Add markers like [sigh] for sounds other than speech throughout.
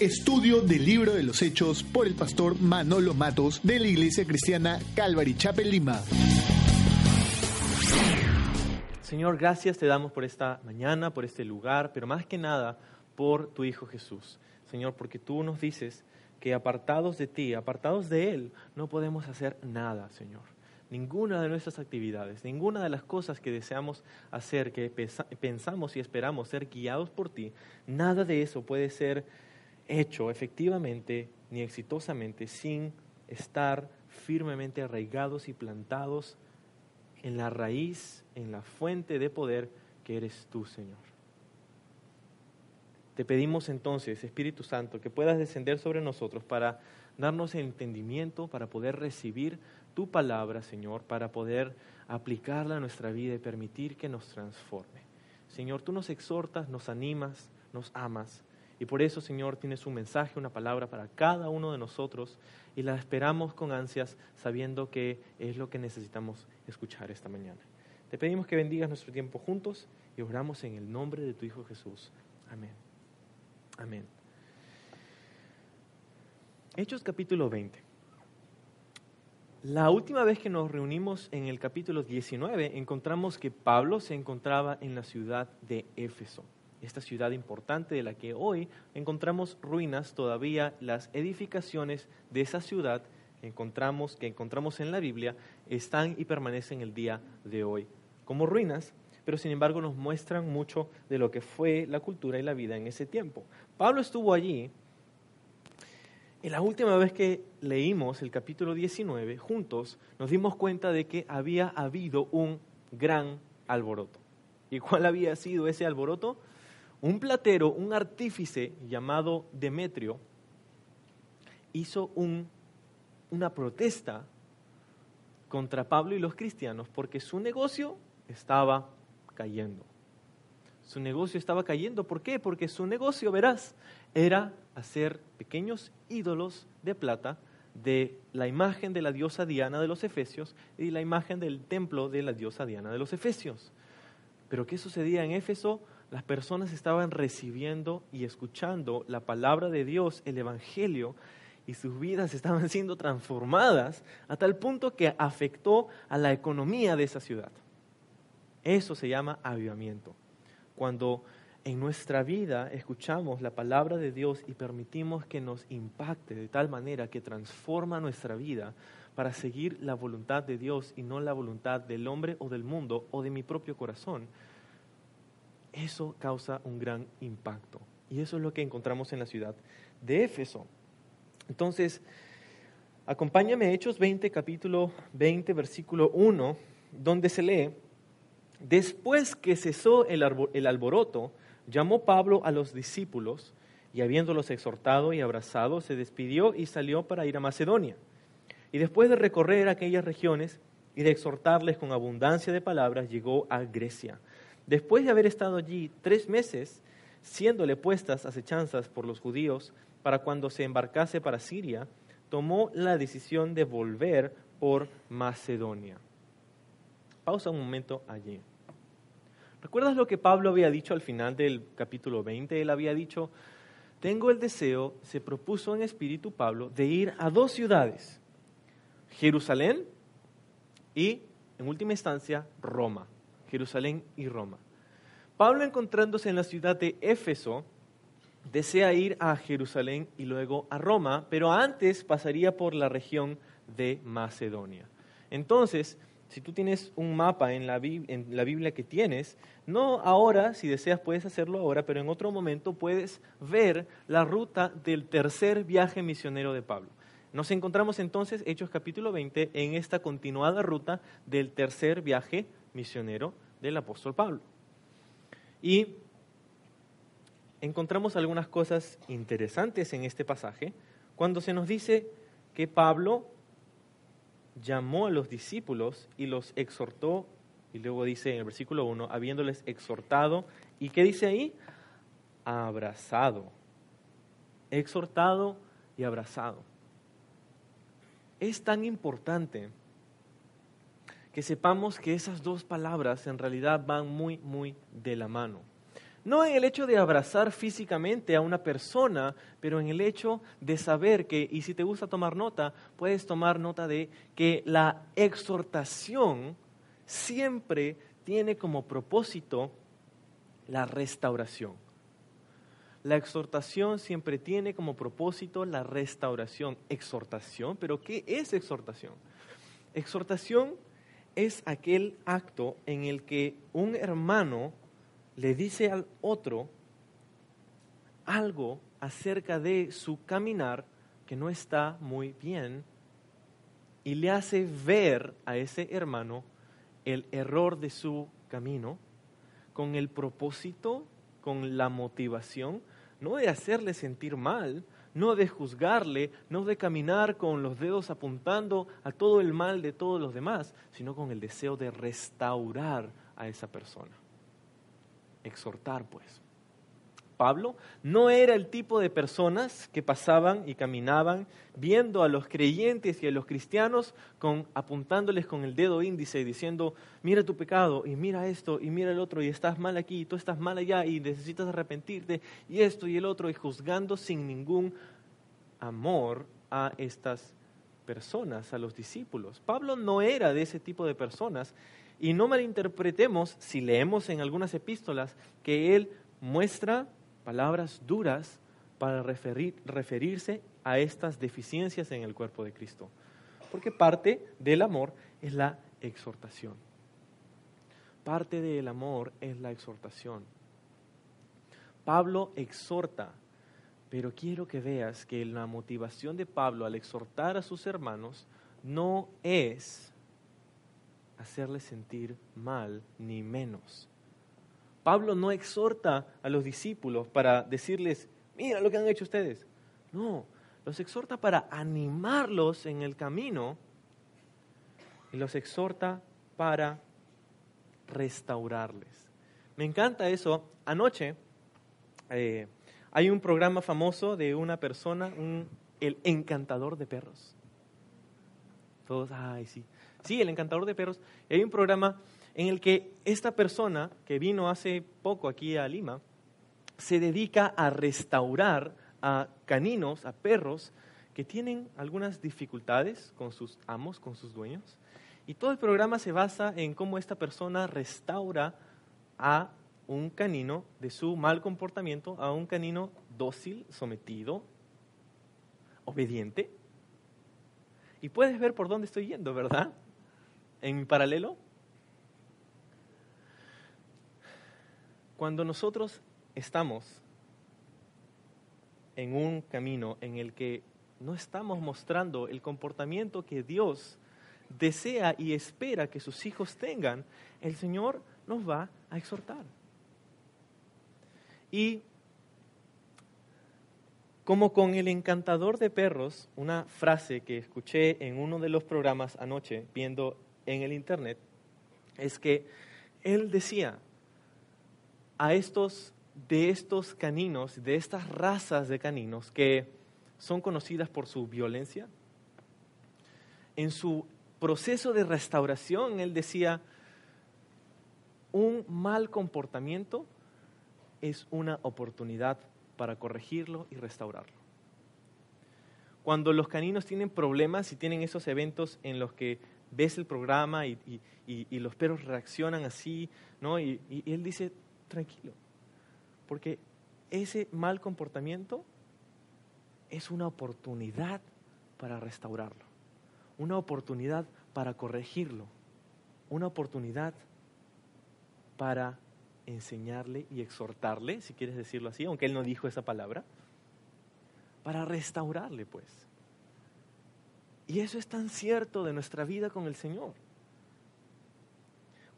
Estudio del libro de los Hechos por el pastor Manolo Matos de la Iglesia Cristiana Calvary Chapel Lima. Señor, gracias te damos por esta mañana, por este lugar, pero más que nada por tu Hijo Jesús. Señor, porque tú nos dices que apartados de ti, apartados de Él, no podemos hacer nada, Señor. Ninguna de nuestras actividades, ninguna de las cosas que deseamos hacer, que pensamos y esperamos ser guiados por ti, nada de eso puede ser hecho efectivamente ni exitosamente sin estar firmemente arraigados y plantados en la raíz, en la fuente de poder que eres tú, Señor. Te pedimos entonces, Espíritu Santo, que puedas descender sobre nosotros para darnos entendimiento, para poder recibir tu palabra, Señor, para poder aplicarla a nuestra vida y permitir que nos transforme. Señor, tú nos exhortas, nos animas, nos amas. Y por eso, Señor, tienes un mensaje, una palabra para cada uno de nosotros y la esperamos con ansias sabiendo que es lo que necesitamos escuchar esta mañana. Te pedimos que bendigas nuestro tiempo juntos y oramos en el nombre de tu Hijo Jesús. Amén. Amén. Hechos capítulo 20. La última vez que nos reunimos en el capítulo 19 encontramos que Pablo se encontraba en la ciudad de Éfeso esta ciudad importante de la que hoy encontramos ruinas, todavía las edificaciones de esa ciudad encontramos, que encontramos en la Biblia están y permanecen el día de hoy como ruinas, pero sin embargo nos muestran mucho de lo que fue la cultura y la vida en ese tiempo. Pablo estuvo allí y la última vez que leímos el capítulo 19 juntos, nos dimos cuenta de que había habido un gran alboroto. ¿Y cuál había sido ese alboroto? Un platero, un artífice llamado Demetrio, hizo una protesta contra Pablo y los cristianos porque su negocio estaba cayendo. Su negocio estaba cayendo. ¿Por qué? Porque su negocio, verás, era hacer pequeños ídolos de plata de la imagen de la diosa Diana de los Efesios y la imagen del templo de la diosa Diana de los Efesios. Pero ¿qué sucedía en Éfeso? Las personas estaban recibiendo y escuchando la palabra de Dios, el Evangelio, y sus vidas estaban [laughs] siendo transformadas a tal punto que afectó a la economía de esa ciudad. Eso se llama avivamiento. Cuando en nuestra vida escuchamos la palabra de Dios y permitimos que nos impacte de tal manera que transforma nuestra vida para seguir la voluntad de Dios y no la voluntad del hombre o del mundo o de mi propio corazón, eso causa un gran impacto. Y eso es lo que encontramos en la ciudad de Éfeso. Entonces, acompáñame a Hechos 20, capítulo 20, versículo 1, donde se lee, después que cesó el, el alboroto, llamó Pablo a los discípulos y habiéndolos exhortado y abrazado, se despidió y salió para ir a Macedonia. Y después de recorrer aquellas regiones y de exhortarles con abundancia de palabras, llegó a Grecia Después de haber estado allí tres meses, siéndole puestas acechanzas por los judíos para cuando se embarcase para Siria, tomó la decisión de volver por Macedonia. Pausa un momento allí. ¿Recuerdas lo que Pablo había dicho al final del capítulo 20? Él había dicho, tengo el deseo, se propuso en espíritu Pablo, de ir a dos ciudades, Jerusalén y, en última instancia, Roma. Jerusalén y Roma. Pablo encontrándose en la ciudad de Éfeso, desea ir a Jerusalén y luego a Roma, pero antes pasaría por la región de Macedonia. Entonces, si tú tienes un mapa en la, Biblia que tienes, no ahora, si deseas puedes hacerlo ahora, pero en otro momento puedes ver la ruta del tercer viaje misionero de Pablo. Nos encontramos entonces, Hechos capítulo 20, en esta continuada ruta del tercer viaje misionero del apóstol Pablo. Y encontramos algunas cosas interesantes en este pasaje cuando se nos dice que Pablo llamó a los discípulos y los exhortó, y luego dice en el versículo 1, habiéndoles exhortado, ¿y qué dice ahí? Abrazado, exhortado y abrazado. Es tan importante que sepamos que esas dos palabras en realidad van muy, muy de la mano. No en el hecho de abrazar físicamente a una persona, pero en el hecho de saber que, y si te gusta tomar nota, puedes tomar nota de que la exhortación siempre tiene como propósito la restauración. La exhortación siempre tiene como propósito la restauración. Exhortación, pero ¿qué es exhortación? Exhortación es aquel acto en el que un hermano le dice al otro algo acerca de su caminar que no está muy bien y le hace ver a ese hermano el error de su camino con el propósito, con la motivación, no de hacerle sentir mal, no de juzgarle, no de caminar con los dedos apuntando a todo el mal de todos los demás, sino con el deseo de restaurar a esa persona exhortar, pues. Pablo no era el tipo de personas que pasaban y caminaban viendo a los creyentes y a los cristianos con, apuntándoles con el dedo índice y diciendo, mira tu pecado y mira esto y mira el otro y estás mal aquí y tú estás mal allá y necesitas arrepentirte y esto y el otro y juzgando sin ningún amor a estas personas, a los discípulos. Pablo no era de ese tipo de personas y no malinterpretemos si leemos en algunas epístolas que él muestra palabras duras para referirse a estas deficiencias en el cuerpo de Cristo. Porque parte del amor es la exhortación. Parte del amor es la exhortación. Pablo exhorta, pero quiero que veas que la motivación de Pablo al exhortar a sus hermanos no es hacerles sentir mal ni menos. Pablo no exhorta a los discípulos para decirles, mira lo que han hecho ustedes. No, los exhorta para animarlos en el camino y los exhorta para restaurarles. Me encanta eso. Anoche eh, hay un programa famoso de una persona, el encantador de perros. Todos, ay, sí. Sí, El Encantador de Perros. hay un programa en el que esta persona que vino hace poco aquí a Lima se dedica a restaurar a caninos, a perros que tienen algunas dificultades con sus amos, con sus dueños. Y todo el programa se basa en cómo esta persona restaura a un canino de su mal comportamiento a un canino dócil, sometido, obediente. Y puedes ver por dónde estoy yendo, ¿verdad? en paralelo? Cuando nosotros estamos en un camino en el que no estamos mostrando el comportamiento que Dios desea y espera que sus hijos tengan, el Señor nos va a exhortar. Y como con el encantador de perros, una frase que escuché en uno de los programas anoche, viendo en el Internet es que él decía a estos, de estos caninos, de estas razas de caninos que son conocidas por su violencia, en su proceso de restauración, él decía, un mal comportamiento es una oportunidad para corregirlo y restaurarlo. Cuando los caninos tienen problemas y tienen esos eventos en los que ves el programa y, los perros reaccionan así, ¿no? Y, y él dice, tranquilo, porque ese mal comportamiento es una oportunidad para restaurarlo, una oportunidad para corregirlo, una oportunidad para enseñarle y exhortarle, si quieres decirlo así, aunque él no dijo esa palabra, para restaurarle, pues. Y eso es tan cierto de nuestra vida con el Señor.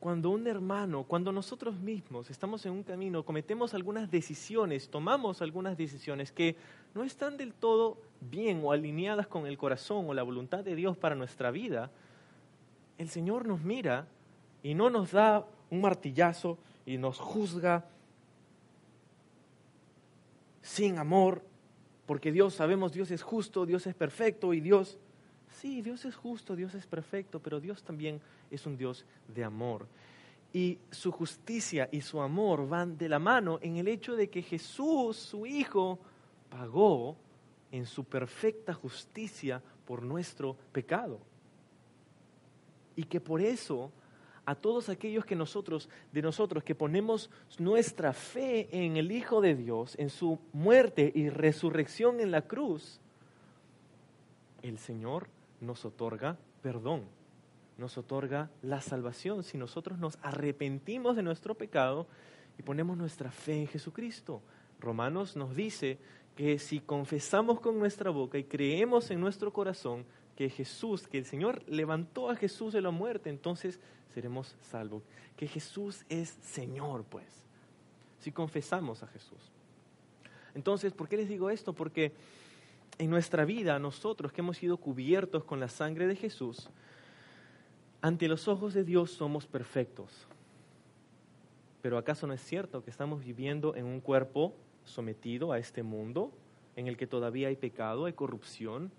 Cuando un hermano, cuando nosotros mismos estamos en un camino, cometemos algunas decisiones, tomamos algunas decisiones que no están del todo bien o alineadas con el corazón o la voluntad de Dios para nuestra vida, el Señor nos mira y no nos da un martillazo y nos juzga sin amor, porque Dios, sabemos, Dios es justo, Dios es perfecto y Dios Sí, Dios es justo, Dios es perfecto, pero Dios también es un Dios de amor. Y su justicia y su amor van de la mano en el hecho de que Jesús, su Hijo, pagó en su perfecta justicia por nuestro pecado. Y que por eso a todos aquellos que nosotros, de nosotros que ponemos nuestra fe en el Hijo de Dios, en su muerte y resurrección en la cruz, el Señor nos otorga perdón, nos otorga la salvación si nosotros nos arrepentimos de nuestro pecado y ponemos nuestra fe en Jesucristo. Romanos nos dice que si confesamos con nuestra boca y creemos en nuestro corazón que Jesús, que el Señor levantó a Jesús de la muerte, entonces seremos salvos. Que Jesús es Señor, pues, si confesamos a Jesús. Entonces, ¿por qué les digo esto? Porque en nuestra vida, nosotros que hemos sido cubiertos con la sangre de Jesús, ante los ojos de Dios somos perfectos. Pero ¿acaso no es cierto que estamos viviendo en un cuerpo sometido a este mundo, en el que todavía hay pecado, hay corrupción,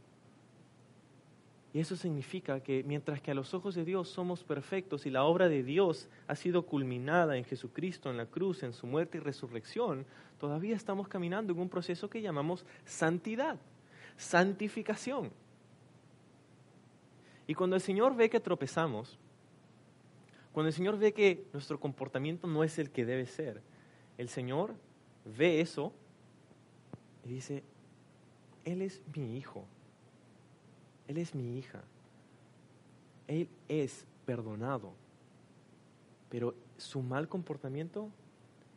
y eso significa que mientras que a los ojos de Dios somos perfectos y la obra de Dios ha sido culminada en Jesucristo, en la cruz, en su muerte y resurrección, todavía estamos caminando en un proceso que llamamos santidad, santificación. Y cuando el Señor ve que tropezamos, cuando el Señor ve que nuestro comportamiento no es el que debe ser, el Señor ve eso y dice, Él es mi hijo él es mi hija. Él es perdonado. Pero su mal comportamiento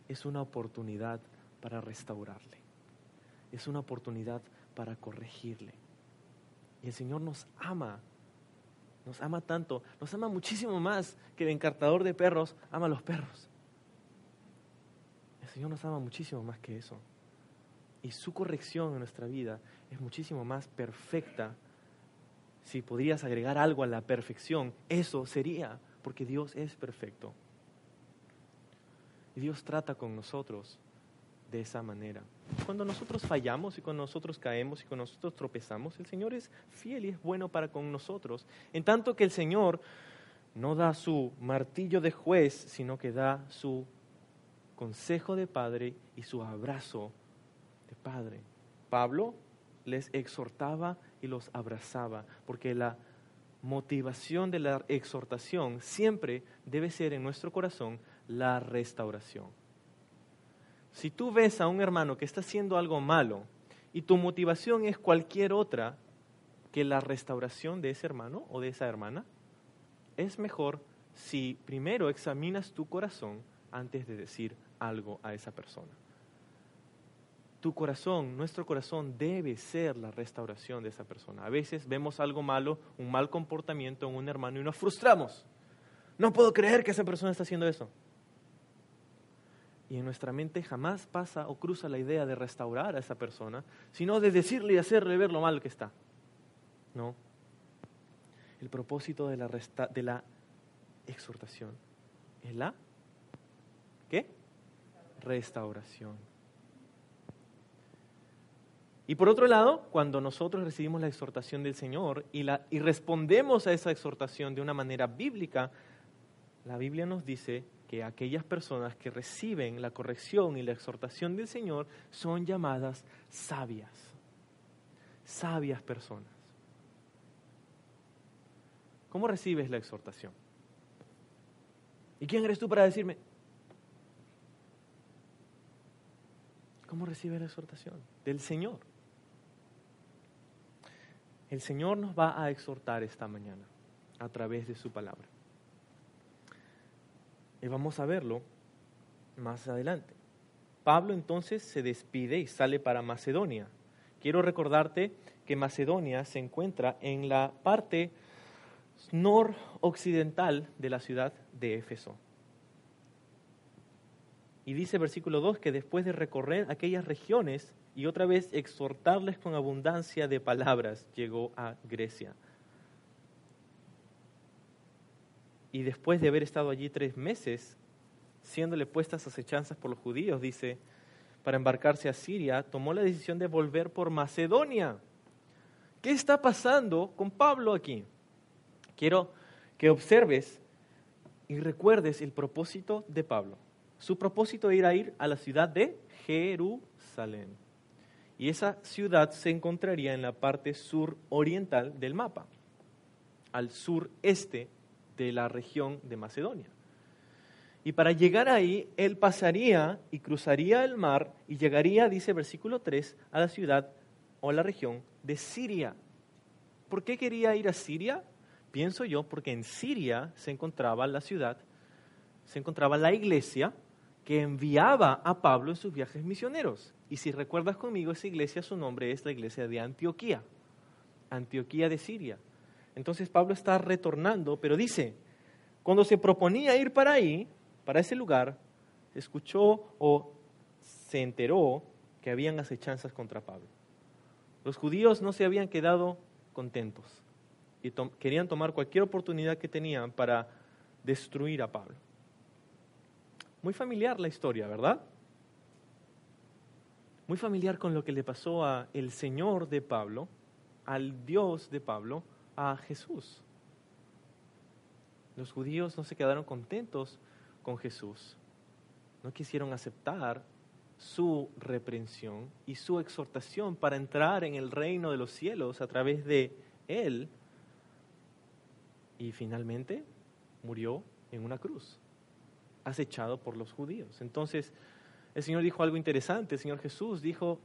es una oportunidad para restaurarle. Es una oportunidad para corregirle. Y el Señor nos ama. Nos ama tanto. Nos ama muchísimo más que el encartador de perros ama a los perros. El Señor nos ama muchísimo más que eso. Y su corrección en nuestra vida es muchísimo más perfecta si podrías agregar algo a la perfección, eso sería, porque Dios es perfecto. Y Dios trata con nosotros de esa manera. Cuando nosotros fallamos y cuando nosotros caemos y cuando nosotros tropezamos, el Señor es fiel y es bueno para con nosotros. En tanto que el Señor no da su martillo de juez, sino que da su consejo de padre y su abrazo de padre. Pablo les exhortaba y los abrazaba, porque la motivación de la exhortación siempre debe ser en nuestro corazón la restauración. Si tú ves a un hermano que está haciendo algo malo y tu motivación es cualquier otra que la restauración de ese hermano o de esa hermana, es mejor si primero examinas tu corazón antes de decir algo a esa persona tu corazón, nuestro corazón debe ser la restauración de esa persona. A veces vemos algo malo, un mal comportamiento en un hermano y nos frustramos. No puedo creer que esa persona está haciendo eso. Y en nuestra mente jamás pasa o cruza la idea de restaurar a esa persona, sino de decirle y hacerle ver lo mal que está. No. El propósito de la, exhortación es la ¿qué? Restauración. Y por otro lado, cuando nosotros recibimos la exhortación del Señor y, la, y respondemos a esa exhortación de una manera bíblica, la Biblia nos dice que aquellas personas que reciben la corrección y la exhortación del Señor son llamadas sabias, sabias personas. ¿Cómo recibes la exhortación? ¿Y quién eres tú para decirme? ¿Cómo recibes la exhortación? Del Señor. El Señor nos va a exhortar esta mañana a través de su palabra. Y vamos a verlo más adelante. Pablo entonces se despide y sale para Macedonia. Quiero recordarte que Macedonia se encuentra en la parte noroccidental de la ciudad de Éfeso. Y dice versículo 2 que después de recorrer aquellas regiones, y otra vez exhortarles con abundancia de palabras, llegó a Grecia. Y después de haber estado allí tres meses, siéndole puestas acechanzas por los judíos, dice, para embarcarse a Siria, tomó la decisión de volver por Macedonia. ¿Qué está pasando con Pablo aquí? Quiero que observes y recuerdes el propósito de Pablo. Su propósito era ir a la ciudad de Jerusalén. Y esa ciudad se encontraría en la parte sur oriental del mapa, al sureste de la región de Macedonia. Y para llegar ahí, él pasaría y cruzaría el mar y llegaría, dice versículo 3, a la ciudad o la región de Siria. ¿Por qué quería ir a Siria? Pienso yo, porque en Siria se encontraba la ciudad, se encontraba la iglesia que enviaba a Pablo en sus viajes misioneros. Y si recuerdas conmigo, esa iglesia, su nombre es la iglesia de Antioquía, Antioquía de Siria. Entonces Pablo está retornando, pero dice, cuando se proponía ir para ahí, para ese lugar, escuchó o se enteró que habían acechanzas contra Pablo. Los judíos no se habían quedado contentos y querían tomar cualquier oportunidad que tenían para destruir a Pablo. Muy familiar la historia, ¿verdad? Muy familiar con lo que le pasó a el Señor de Pablo, al Dios de Pablo, a Jesús. Los judíos no se quedaron contentos con Jesús. No quisieron aceptar su reprensión y su exhortación para entrar en el reino de los cielos a través de Él. Y finalmente murió en una cruz, acechado por los judíos. Entonces, el Señor dijo algo interesante. El Señor Jesús dijo,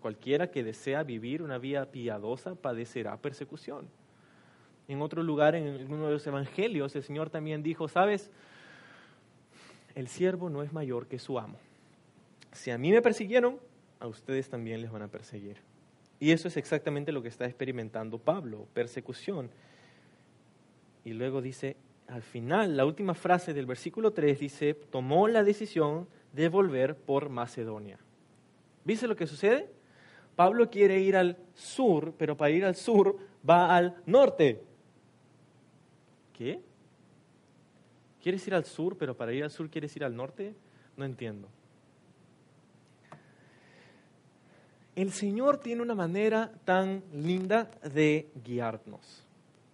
cualquiera que desea vivir una vida piadosa padecerá persecución. En otro lugar, en uno de los evangelios, el Señor también dijo, sabes, el siervo no es mayor que su amo. Si a mí me persiguieron, a ustedes también les van a perseguir. Y eso es exactamente lo que está experimentando Pablo, persecución. Y luego dice, al final, la última frase del versículo 3 dice, tomó la decisión de volver por Macedonia. ¿Viste lo que sucede? Pablo quiere ir al sur, pero para ir al sur va al norte. ¿Qué? ¿Quieres ir al sur, pero para ir al sur quieres ir al norte? No entiendo. El Señor tiene una manera tan linda de guiarnos.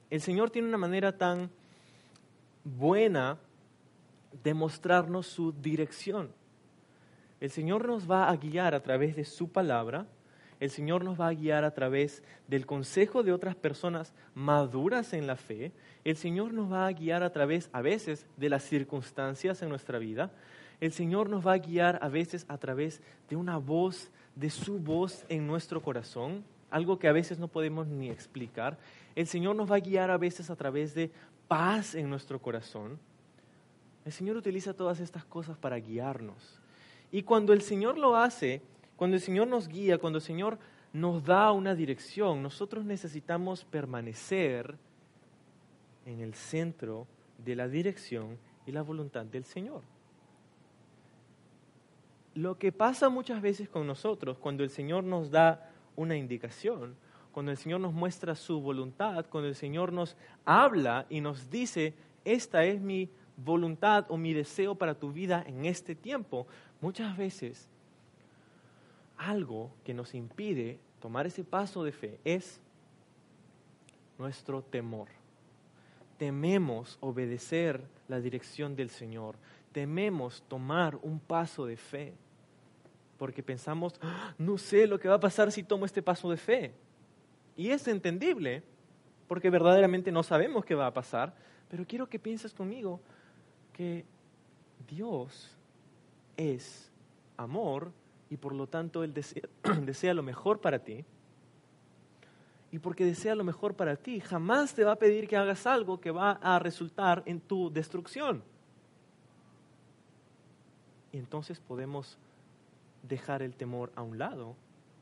El Señor tiene una manera tan buena de mostrarnos su dirección. El Señor nos va a guiar a través de su palabra el Señor nos va a guiar a través del consejo de otras personas maduras en la fe. El Señor nos va a guiar a través, a veces, de las circunstancias en nuestra vida. El Señor nos va a guiar a veces a través de una voz, de su voz en nuestro corazón, algo que a veces no podemos ni explicar. El Señor nos va a guiar a veces a través de paz en nuestro corazón. El Señor utiliza todas estas cosas para guiarnos. Y cuando el Señor lo hace, cuando el Señor nos guía, cuando el Señor nos da una dirección, nosotros necesitamos permanecer en el centro de la dirección y la voluntad del Señor. Lo que pasa muchas veces con nosotros cuando el Señor nos da una indicación, cuando el Señor nos muestra su voluntad, cuando el Señor nos habla y nos dice, esta es mi voluntad o mi deseo para tu vida en este tiempo, muchas veces algo que nos impide tomar ese paso de fe es nuestro temor. Tememos obedecer la dirección del Señor. Tememos tomar un paso de fe. Porque pensamos, ah, no sé lo que va a pasar si tomo este paso de fe. Y es entendible, porque verdaderamente no sabemos qué va a pasar. Pero quiero que pienses conmigo que Dios es amor y por lo tanto Él desea, [clears throat] lo mejor para ti. Y porque desea lo mejor para ti, jamás te va a pedir que hagas algo que va a resultar en tu destrucción. Y entonces podemos dejar el temor a un lado,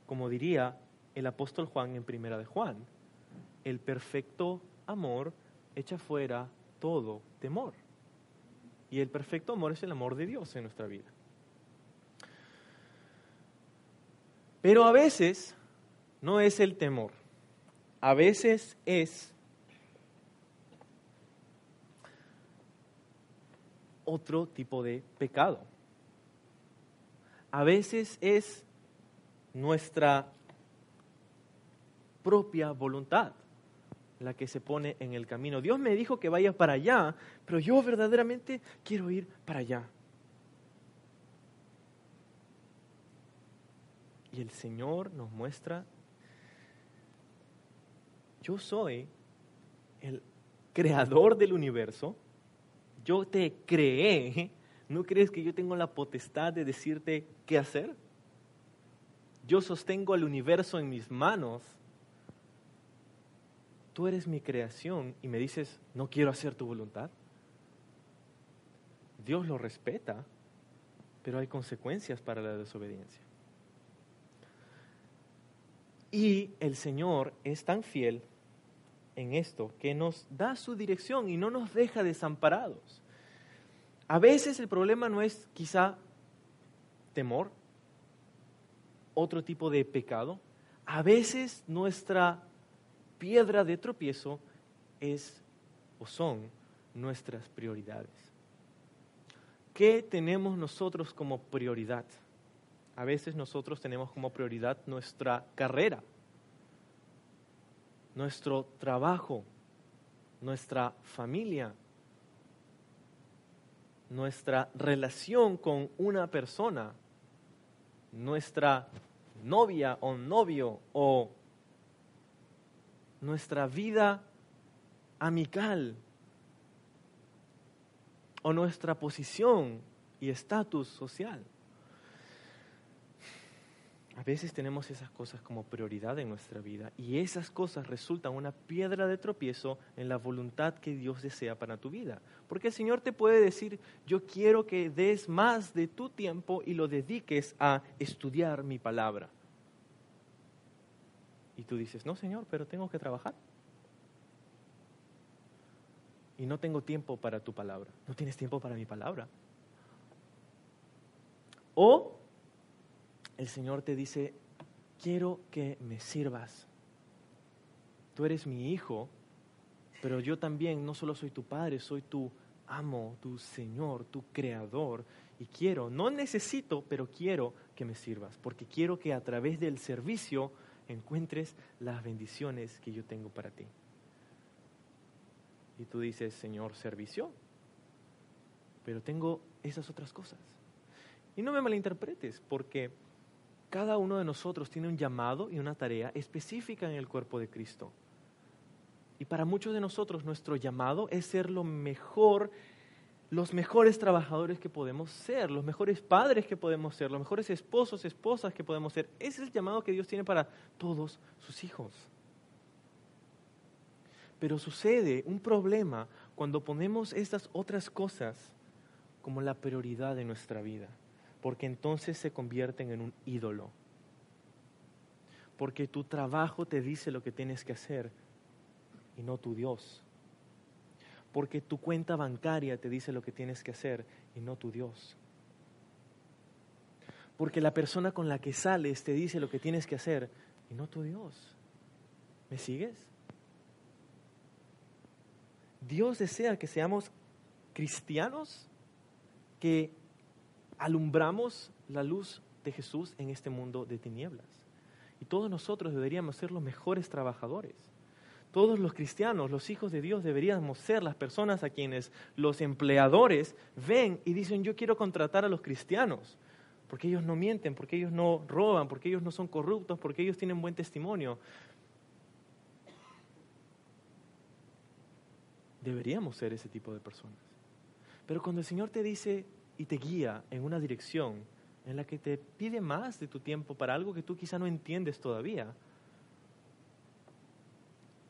como diría el apóstol Juan en Primera de Juan. El perfecto amor echa fuera todo temor. Y el perfecto amor es el amor de Dios en nuestra vida. Pero a veces no es el temor, a veces es otro tipo de pecado. A veces es nuestra propia voluntad, la que se pone en el camino. Dios me dijo que vaya para allá, pero yo verdaderamente quiero ir para allá. Y el Señor nos muestra, yo soy el creador del universo, yo te creé, ¿no crees que yo tengo la potestad de decirte qué hacer? Yo sostengo el universo en mis manos. Tú eres mi creación y me dices, no quiero hacer tu voluntad. Dios lo respeta, pero hay consecuencias para la desobediencia. Y el Señor es tan fiel en esto que nos da su dirección y no nos deja desamparados. A veces el problema no es quizá temor, otro tipo de pecado. A veces nuestra piedra de tropiezo es o son nuestras prioridades. ¿Qué tenemos nosotros como prioridad? A veces nosotros tenemos como prioridad nuestra carrera, nuestro trabajo, nuestra familia, nuestra relación con una persona, nuestra novia o novio o nuestra vida amical o nuestra posición y estatus social. A veces tenemos esas cosas como prioridad en nuestra vida y esas cosas resultan una piedra de tropiezo en la voluntad que Dios desea para tu vida. Porque el Señor te puede decir, yo quiero que des más de tu tiempo y lo dediques a estudiar mi palabra. Y tú dices, no Señor, pero tengo que trabajar. Y no tengo tiempo para tu palabra. No tienes tiempo para mi palabra. O el Señor te dice, quiero que me sirvas. Tú eres mi hijo, pero yo también no solo soy tu padre, soy tu amo, tu Señor, tu creador. Y quiero, no necesito, pero quiero que me sirvas, porque quiero que a través del servicio encuentres las bendiciones que yo tengo para ti. Y tú dices, Señor, servicio, pero tengo esas otras cosas. Y no me malinterpretes, porque cada uno de nosotros tiene un llamado y una tarea específica en el cuerpo de Cristo. Y para muchos de nosotros nuestro llamado es ser lo mejor, los mejores trabajadores que podemos ser, los mejores padres que podemos ser, los mejores esposos, esposas que podemos ser. Ese es el llamado que Dios tiene para todos sus hijos. Pero sucede un problema cuando ponemos estas otras cosas como la prioridad de nuestra vida porque entonces se convierten en un ídolo. Porque tu trabajo te dice lo que tienes que hacer y no tu Dios. Porque tu cuenta bancaria te dice lo que tienes que hacer y no tu Dios. Porque la persona con la que sales te dice lo que tienes que hacer y no tu Dios. ¿Me sigues? Dios desea que seamos cristianos que alumbramos la luz de Jesús en este mundo de tinieblas. Y todos nosotros deberíamos ser los mejores trabajadores. Todos los cristianos, los hijos de Dios, deberíamos ser las personas a quienes los empleadores ven y dicen, yo quiero contratar a los cristianos, porque ellos no mienten, porque ellos no roban, porque ellos no son corruptos, porque ellos tienen buen testimonio. Deberíamos ser ese tipo de personas. Pero cuando el Señor te dice, y te guía en una dirección en la que te pide más de tu tiempo para algo que tú quizá no entiendes todavía,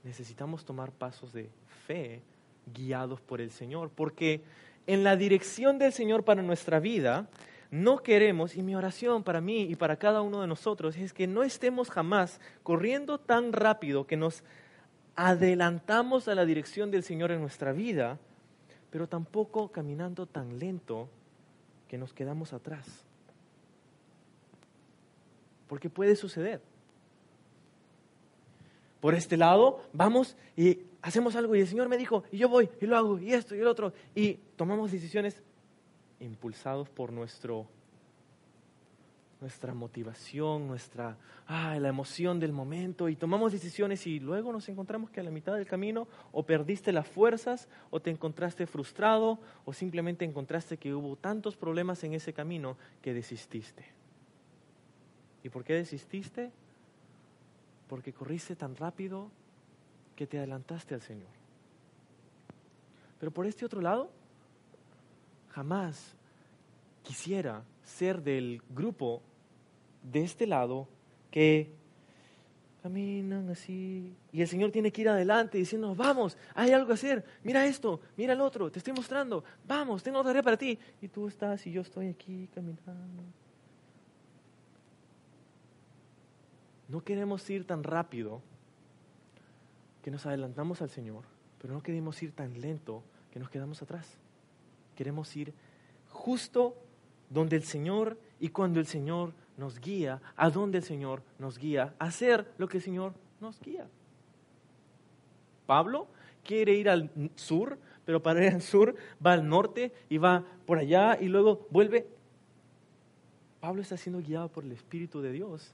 necesitamos tomar pasos de fe guiados por el Señor, porque en la dirección del Señor para nuestra vida, no queremos, y mi oración para mí y para cada uno de nosotros es que no estemos jamás corriendo tan rápido que nos adelantamos a la dirección del Señor en nuestra vida, pero tampoco caminando tan lento que nos quedamos atrás. Porque puede suceder. Por este lado, vamos y hacemos algo y el Señor me dijo, y yo voy y lo hago, y esto y el otro, y tomamos decisiones impulsados por nuestro nuestra motivación, nuestra ah, la emoción del momento y tomamos decisiones y luego nos encontramos que a la mitad del camino o perdiste las fuerzas o te encontraste frustrado o simplemente encontraste que hubo tantos problemas en ese camino que desististe. ¿Y por qué desististe? Porque corriste tan rápido que te adelantaste al Señor. Pero por este otro lado, jamás quisiera ser del grupo de este lado que caminan así y el Señor tiene que ir adelante diciendo, vamos, hay algo que hacer, mira esto, mira el otro, te estoy mostrando, vamos, tengo otra tarea para ti. Y tú estás y yo estoy aquí caminando. No queremos ir tan rápido que nos adelantamos al Señor, pero no queremos ir tan lento que nos quedamos atrás. Queremos ir justo donde el Señor y cuando el Señor nos guía, a donde el Señor nos guía, a hacer lo que el Señor nos guía. Pablo quiere ir al sur, pero para ir al sur va al norte y va por allá y luego vuelve. Pablo está siendo guiado por el Espíritu de Dios.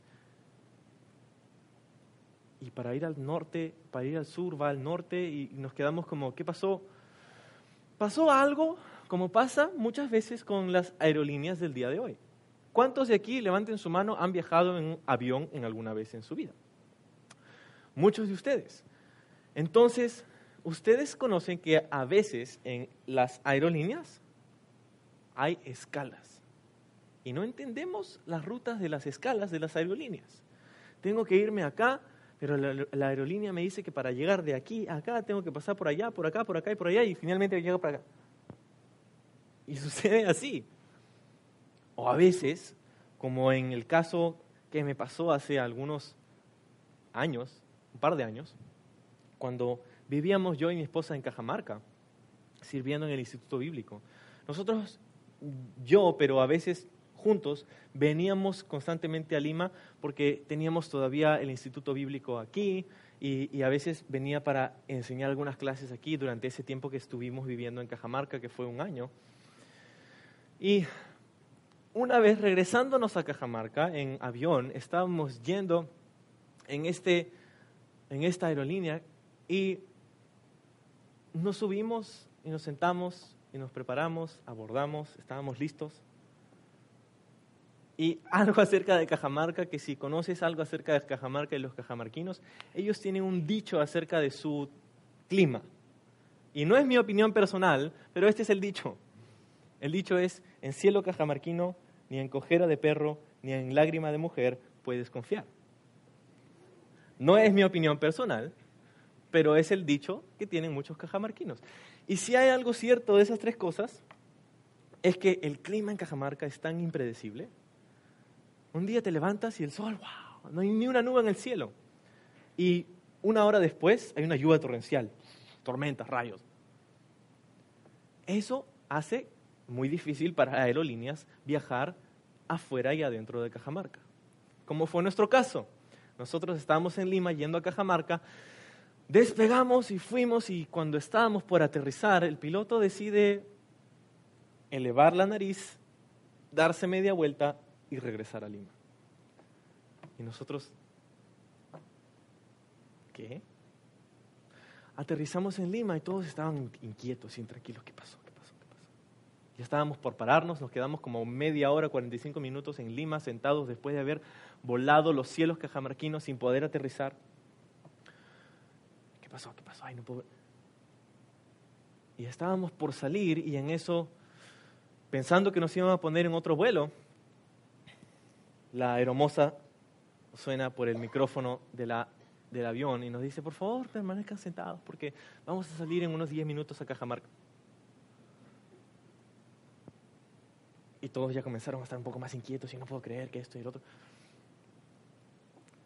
Y para ir al norte, para ir al sur, va al norte y nos quedamos como, ¿qué pasó? Pasó algo como pasa muchas veces con las aerolíneas del día de hoy. ¿Cuántos de aquí, levanten su mano, han viajado en un avión en alguna vez en su vida? Muchos de ustedes. Entonces, ustedes conocen que a veces en las aerolíneas hay escalas. Y no entendemos las rutas de las escalas de las aerolíneas. Tengo que irme acá, pero la, aerolínea me dice que para llegar de aquí a acá tengo que pasar por allá, por acá, por acá y por allá, y finalmente llego para acá. Y sucede así. O a veces, como en el caso que me pasó hace algunos años, un par de años, cuando vivíamos yo y mi esposa en Cajamarca, sirviendo en el Instituto Bíblico. Nosotros, yo, pero a veces juntos, veníamos constantemente a Lima porque teníamos todavía el Instituto Bíblico aquí y, y, a veces venía para enseñar algunas clases aquí durante ese tiempo que estuvimos viviendo en Cajamarca, que fue un año. Y una vez regresándonos a Cajamarca en avión, estábamos yendo en, este, en esta aerolínea y nos subimos y nos sentamos y nos preparamos, abordamos, estábamos listos. Y algo acerca de Cajamarca, que si conoces algo acerca de Cajamarca y los cajamarquinos, ellos tienen un dicho acerca de su clima. Y no es mi opinión personal, pero este es el dicho. El dicho es, en cielo cajamarquino, ni en cojera de perro, ni en lágrima de mujer puedes confiar. No es mi opinión personal, pero es el dicho que tienen muchos cajamarquinos. Y si hay algo cierto de esas tres cosas, es que el clima en Cajamarca es tan impredecible. Un día te levantas y el sol, wow, no hay ni una nube en el cielo. Y una hora después hay una lluvia torrencial, tormentas, rayos. Eso hace muy difícil para aerolíneas viajar afuera y adentro de Cajamarca. Como fue nuestro caso. Nosotros estábamos en Lima yendo a Cajamarca, despegamos y fuimos y cuando estábamos por aterrizar, el piloto decide elevar la nariz, darse media vuelta y regresar a Lima. Y nosotros, ¿qué? Aterrizamos en Lima y todos estaban inquietos intranquilos. ¿Qué pasó? Ya estábamos por pararnos, nos quedamos como media hora, 45 minutos en Lima, sentados después de haber volado los cielos cajamarquinos sin poder aterrizar. ¿Qué pasó? ¿Qué pasó? Ay, no puedo... Y estábamos por salir y en eso, pensando que nos íbamos a poner en otro vuelo, la aeromoza suena por el micrófono del avión y nos dice, por favor, permanezcan sentados porque vamos a salir en unos 10 minutos a Cajamarca. Y todos ya comenzaron a estar un poco más inquietos y no puedo creer que esto y lo otro.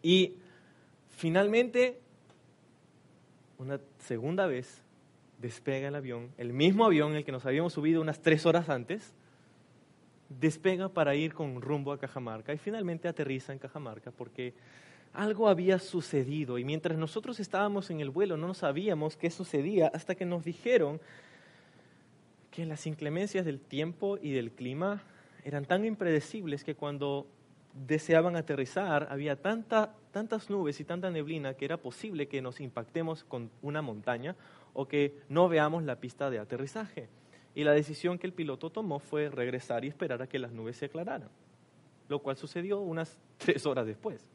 Y finalmente, una segunda vez, despega el avión, el mismo avión el que nos habíamos subido unas tres horas antes, despega para ir con rumbo a Cajamarca y finalmente aterriza en Cajamarca porque algo había sucedido y mientras nosotros estábamos en el vuelo no sabíamos qué sucedía hasta que nos dijeron que las inclemencias del tiempo y del clima eran tan impredecibles que cuando deseaban aterrizar, había tanta, tantas nubes y tanta neblina que era posible que nos impactemos con una montaña o que no veamos la pista de aterrizaje. Y la decisión que el piloto tomó fue regresar y esperar a que las nubes se aclararan, lo cual sucedió unas [laughs] tres horas después.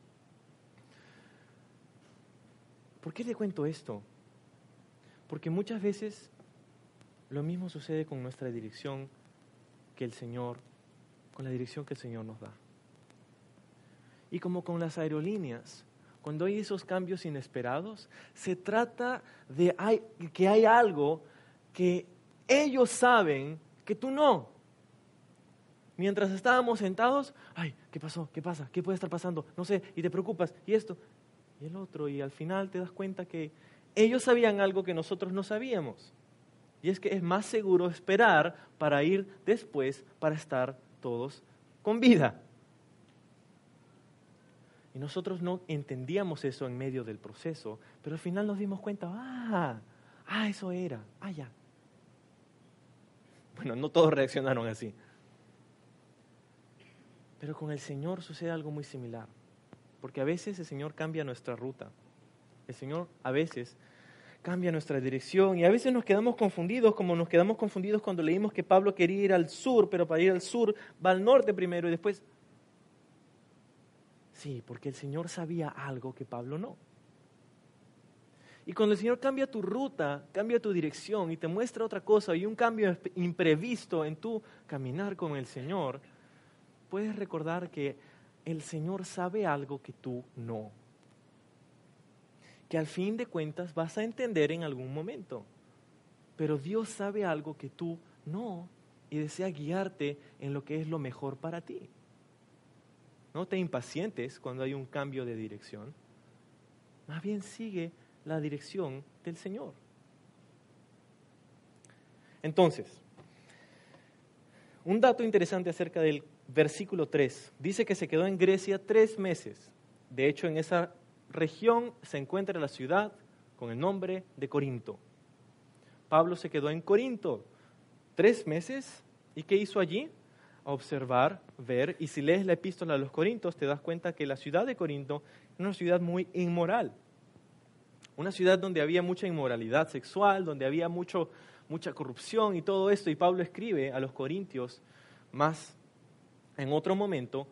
¿Por qué le cuento esto? Porque muchas veces lo mismo sucede con nuestra dirección que el Señor, con la dirección que el Señor nos da. Y como con las aerolíneas, cuando hay esos cambios inesperados, se trata de que hay algo que ellos saben que tú no. Mientras estábamos sentados, ay, ¿qué pasó? ¿Qué pasa? ¿Qué puede estar pasando? No sé, y te preocupas, y esto, y el otro, y al final te das cuenta que ellos sabían algo que nosotros no sabíamos. Y es que es más seguro esperar para ir después para estar todos con vida. Y nosotros no entendíamos eso en medio del proceso, pero al final nos dimos cuenta, ah, ah, eso era, ah, ya. Bueno, no todos reaccionaron así. Pero con el Señor sucede algo muy similar, porque a veces el Señor cambia nuestra ruta. El Señor a veces cambia nuestra dirección y a veces nos quedamos confundidos, como nos quedamos confundidos cuando leímos que Pablo quería ir al sur, pero para ir al sur va al norte primero y después Sí, porque el Señor sabía algo que Pablo no. Y cuando el Señor cambia tu ruta, cambia tu dirección y te muestra otra cosa y un cambio imprevisto en tu caminar con el Señor, puedes recordar que el Señor sabe algo que tú no. Que al fin de cuentas vas a entender en algún momento. Pero Dios sabe algo que tú no y desea guiarte en lo que es lo mejor para ti. No te impacientes cuando hay un cambio de dirección. Más bien sigue la dirección del Señor. Entonces, un dato interesante acerca del versículo 3. Dice que se quedó en Grecia tres meses. De hecho, en esa región se encuentra la ciudad con el nombre de Corinto. Pablo se quedó en Corinto tres meses. ¿Y qué hizo allí? observar, ver, y si lees la epístola a los Corintios, te das cuenta que la ciudad de Corinto es una ciudad muy inmoral. Una ciudad donde había mucha inmoralidad sexual, donde había mucho, mucha corrupción y todo esto. Y Pablo escribe a los Corintios más en otro momento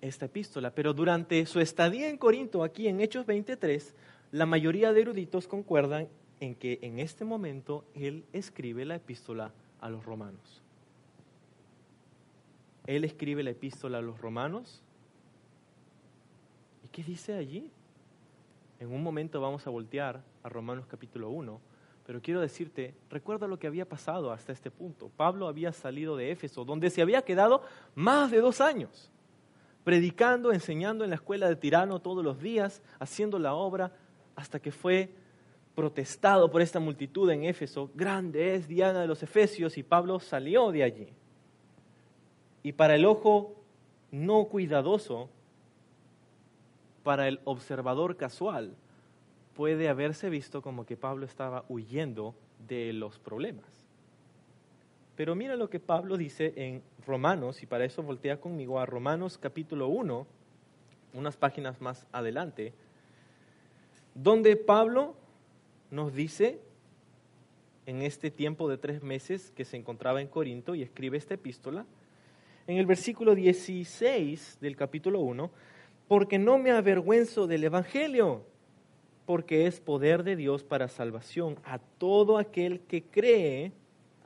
esta epístola. Pero durante su estadía en Corinto, aquí en Hechos 23, la mayoría de eruditos concuerdan en que en este momento él escribe la epístola a los romanos. Él escribe la epístola a los romanos. ¿Y qué dice allí? En un momento vamos a voltear a Romanos capítulo 1, pero quiero decirte, recuerda lo que había pasado hasta este punto. Pablo había salido de Éfeso, donde se había quedado más de dos años, predicando, enseñando en la escuela de Tirano todos los días, haciendo la obra, hasta que fue protestado por esta multitud en Éfeso. Grande es Diana de los Efesios y Pablo salió de allí. Y para el ojo no cuidadoso, para el observador casual, puede haberse visto como que Pablo estaba huyendo de los problemas. Pero mira lo que Pablo dice en Romanos, y para eso voltea conmigo a Romanos capítulo 1, unas páginas más adelante, donde Pablo nos dice en este tiempo de tres meses que se encontraba en Corinto y escribe esta epístola, en el versículo 16 del capítulo 1, porque no me avergüenzo del Evangelio, porque es poder de Dios para salvación a todo aquel que cree,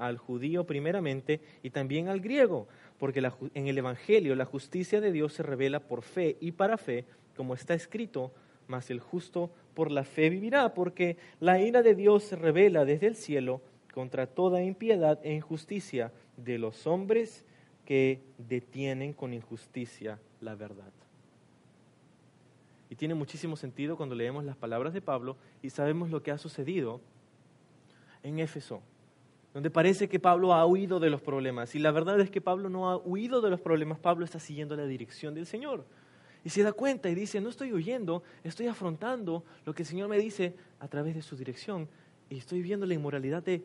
al judío primeramente y también al griego, porque en el Evangelio la justicia de Dios se revela por fe y para fe, como está escrito, mas el justo por la fe vivirá, porque la ira de Dios se revela desde el cielo contra toda impiedad e injusticia de los hombres que detienen con injusticia la verdad. Y tiene muchísimo sentido cuando leemos las palabras de Pablo y sabemos lo que ha sucedido en Éfeso, donde parece que Pablo ha huido de los problemas. Y la verdad es que Pablo no ha huido de los problemas, Pablo está siguiendo la dirección del Señor. Y se da cuenta y dice, no estoy huyendo, estoy afrontando lo que el Señor me dice a través de su dirección. Y estoy viendo la inmoralidad de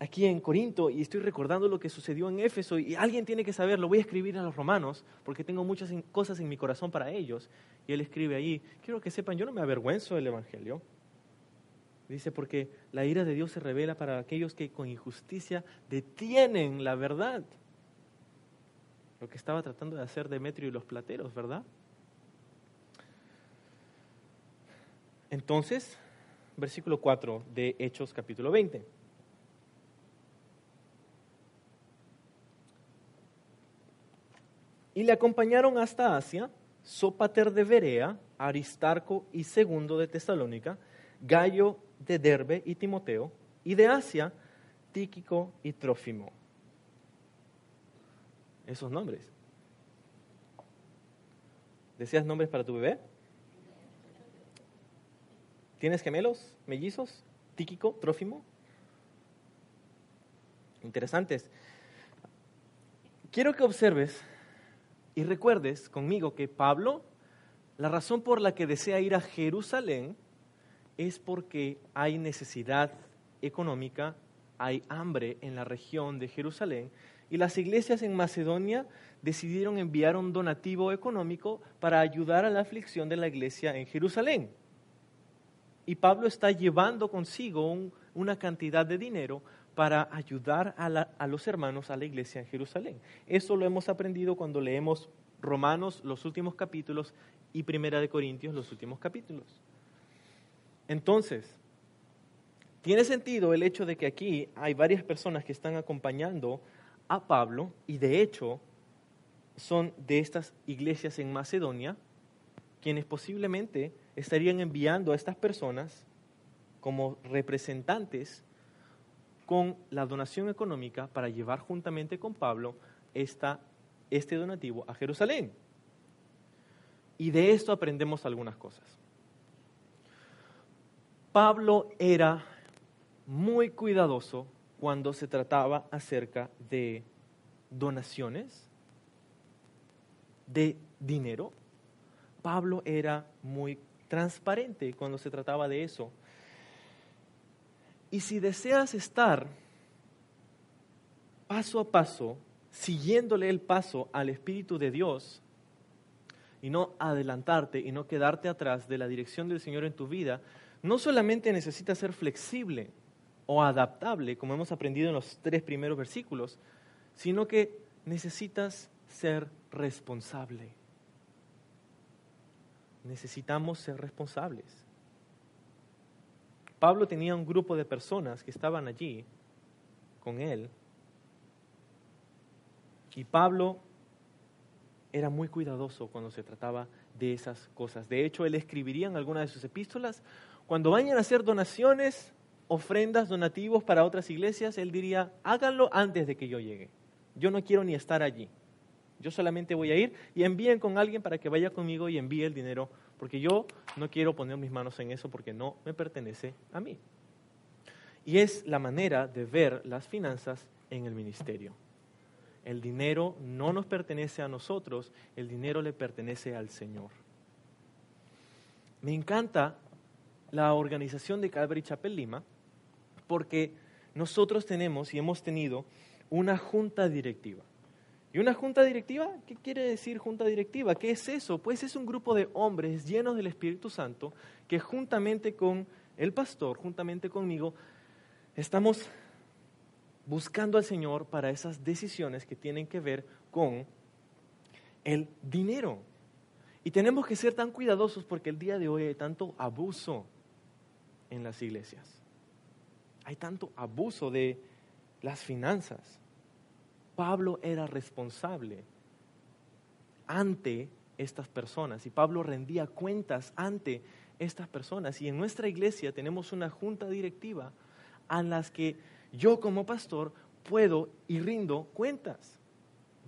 aquí en Corinto y estoy recordando lo que sucedió en Éfeso y alguien tiene que saberlo, voy a escribir a los romanos porque tengo muchas cosas en mi corazón para ellos. Y él escribe ahí, quiero que sepan, yo no me avergüenzo del Evangelio. Dice, porque la ira de Dios se revela para aquellos que con injusticia detienen la verdad. Lo que estaba tratando de hacer Demetrio y los plateros, ¿verdad? Entonces, versículo 4 de Hechos capítulo 20. Y le acompañaron hasta Asia Sópater de Berea, Aristarco y Segundo de Tesalónica, Gallo de Derbe y Timoteo, y de Asia, Tíquico y Trófimo. Esos nombres. ¿Deseas nombres para tu bebé? ¿Tienes gemelos, mellizos? ¿Tíquico, Trófimo? Interesantes. Quiero que observes y recuerdes conmigo que Pablo, la razón por la que desea ir a Jerusalén es porque hay necesidad económica, hay hambre en la región de Jerusalén y las iglesias en Macedonia decidieron enviar un donativo económico para ayudar a la aflicción de la iglesia en Jerusalén. Y Pablo está llevando consigo una cantidad de dinero para ayudar a, los hermanos, a la iglesia en Jerusalén. Eso lo hemos aprendido cuando leemos Romanos los últimos capítulos y Primera de Corintios los últimos capítulos. Entonces, tiene sentido el hecho de que aquí hay varias personas que están acompañando a Pablo y de hecho son de estas iglesias en Macedonia quienes posiblemente estarían enviando a estas personas como representantes con la donación económica para llevar juntamente con Pablo esta, este donativo a Jerusalén. Y de esto aprendemos algunas cosas. Pablo era muy cuidadoso cuando se trataba acerca de donaciones, de dinero. Pablo era muy transparente cuando se trataba de eso. Y si deseas estar paso a paso, siguiéndole el paso al Espíritu de Dios, y no adelantarte y no quedarte atrás de la dirección del Señor en tu vida, no solamente necesitas ser flexible o adaptable, como hemos aprendido en los tres primeros versículos, sino que necesitas ser responsable. Necesitamos ser responsables. Pablo tenía un grupo de personas que estaban allí con él. Y Pablo era muy cuidadoso cuando se trataba de esas cosas. De hecho, él escribiría en alguna de sus epístolas, cuando vayan a hacer donaciones, ofrendas, donativos para otras iglesias, él diría, háganlo antes de que yo llegue. Yo no quiero ni estar allí. Yo solamente voy a ir y envíen con alguien para que vaya conmigo y envíe el dinero porque yo no quiero poner mis manos en eso porque no me pertenece a mí. Y es la manera de ver las finanzas en el ministerio. El dinero no nos pertenece a nosotros, el dinero le pertenece al Señor. Me encanta la organización de Calvary Chapel Lima porque nosotros tenemos y hemos tenido una junta directiva. ¿Y una junta directiva? ¿Qué quiere decir junta directiva? ¿Qué es eso? Pues es un grupo de hombres llenos del Espíritu Santo que juntamente con el pastor, juntamente conmigo, estamos buscando al Señor para esas decisiones que tienen que ver con el dinero. Y tenemos que ser tan cuidadosos porque el día de hoy hay tanto abuso en las iglesias. Hay tanto abuso de las finanzas. Pablo era responsable ante estas personas y Pablo rendía cuentas ante estas personas. Y en nuestra iglesia tenemos una junta directiva a las que yo como pastor puedo y rindo cuentas.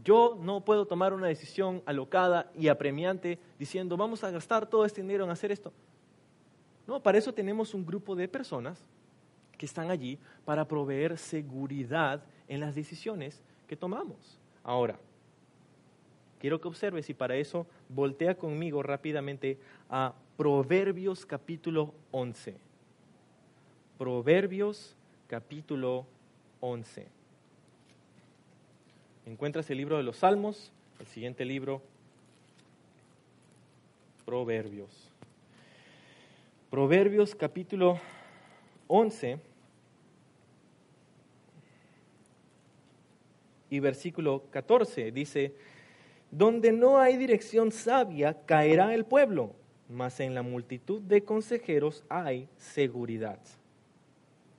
Yo no puedo tomar una decisión alocada y apremiante diciendo vamos a gastar todo este dinero en hacer esto. No, para eso tenemos un grupo de personas que están allí para proveer seguridad en las decisiones que tomamos. Ahora, quiero que observes y para eso voltea conmigo rápidamente a Proverbios capítulo 11. Proverbios capítulo 11. Encuentras el libro de los Salmos, el siguiente libro, Proverbios. Proverbios capítulo 11 y versículo 14 dice, donde no hay dirección sabia caerá el pueblo, mas en la multitud de consejeros hay seguridad.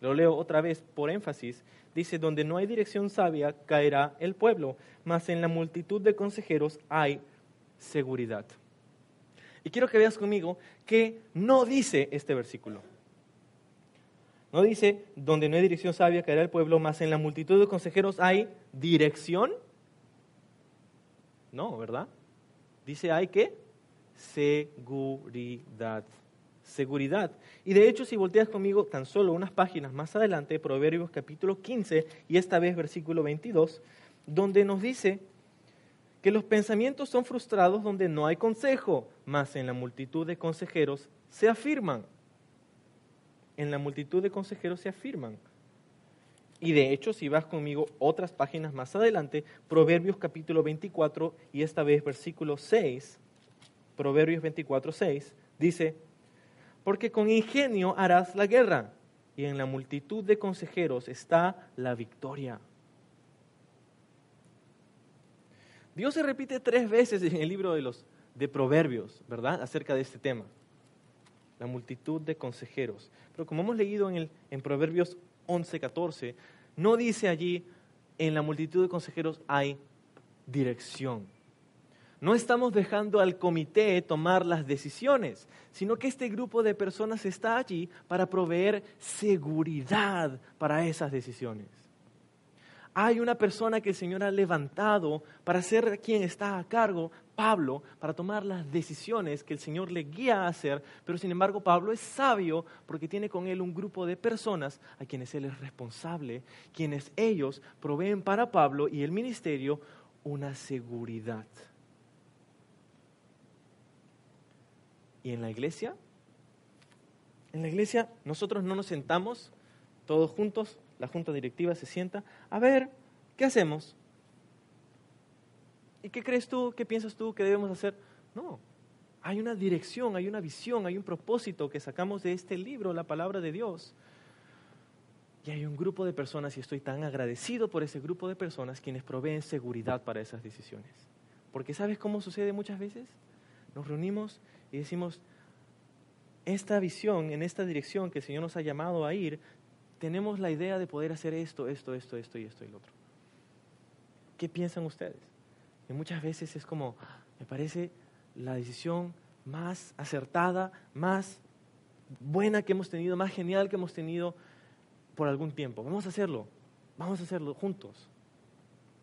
Lo leo otra vez por énfasis. Dice, donde no hay dirección sabia caerá el pueblo, mas en la multitud de consejeros hay seguridad. Y quiero que veas conmigo que no dice este versículo. No dice, donde no hay dirección sabia caerá el pueblo, mas en la multitud de consejeros hay dirección. No, ¿verdad? Dice, hay que seguridad. Seguridad. Y de hecho, si volteas conmigo tan solo unas páginas más adelante, Proverbios capítulo 15 y esta vez versículo 22, donde nos dice que los pensamientos son frustrados donde no hay consejo, mas en la multitud de consejeros se afirman. En la multitud de consejeros se afirman. Y de hecho, si vas conmigo otras páginas más adelante, Proverbios capítulo 24 y esta vez versículo 6, Proverbios 24, 6, dice, porque con ingenio harás la guerra y en la multitud de consejeros está la victoria. Dios se repite tres veces en el libro de los de Proverbios, ¿verdad? Acerca de este tema. La multitud de consejeros. Pero como hemos leído en, el, en Proverbios 11, 14, no dice allí, en la multitud de consejeros hay dirección. No estamos dejando al comité tomar las decisiones, sino que este grupo de personas está allí para proveer seguridad para esas decisiones hay una persona que el Señor ha levantado para ser quien está a cargo, Pablo, para tomar las decisiones que el Señor le guía a hacer, pero sin embargo Pablo es sabio porque tiene con él un grupo de personas a quienes él es responsable, quienes ellos proveen para Pablo y el ministerio una seguridad. ¿Y en la iglesia? En la iglesia nosotros no nos sentamos todos juntos la junta directiva se sienta, a ver, ¿qué hacemos? ¿Y qué crees tú, qué piensas tú que debemos hacer? No, hay una dirección, hay una visión, hay un propósito que sacamos de este libro, la palabra de Dios. Y hay un grupo de personas, y estoy tan agradecido por ese grupo de personas, quienes proveen seguridad para esas decisiones. Porque ¿sabes cómo sucede muchas veces? Nos reunimos y decimos, esta visión, en esta dirección que el Señor nos ha llamado a ir, tenemos la idea de poder hacer esto, esto, esto, esto y esto y lo otro. ¿Qué piensan ustedes? Y muchas veces es como, me parece la decisión más acertada, más buena que hemos tenido, más genial que hemos tenido por algún tiempo. Vamos a hacerlo, vamos a hacerlo juntos.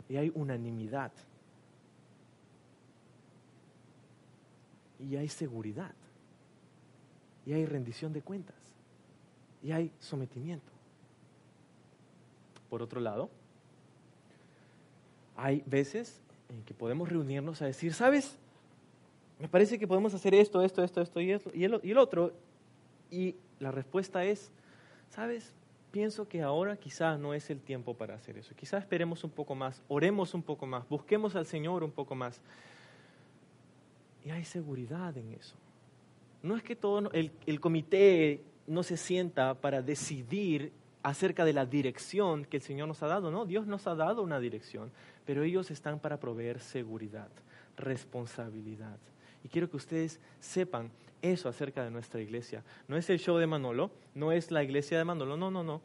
Y hay unanimidad. Y hay seguridad. Y hay rendición de cuentas. Y hay sometimiento. Por otro lado, hay veces en que podemos reunirnos a decir, ¿sabes? Me parece que podemos hacer esto, esto, esto, esto y, esto, y, el, otro. Y la respuesta es, ¿sabes? Pienso que ahora quizá no es el tiempo para hacer eso. Quizá esperemos un poco más, oremos un poco más, busquemos al Señor un poco más. Y hay seguridad en eso. No es que todo el comité no se sienta para decidir acerca de la dirección que el Señor nos ha dado. No, Dios nos ha dado una dirección, pero ellos están para proveer seguridad, responsabilidad. Y quiero que ustedes sepan eso acerca de nuestra iglesia. No es el show de Manolo, no es la iglesia de Manolo, no, no, no.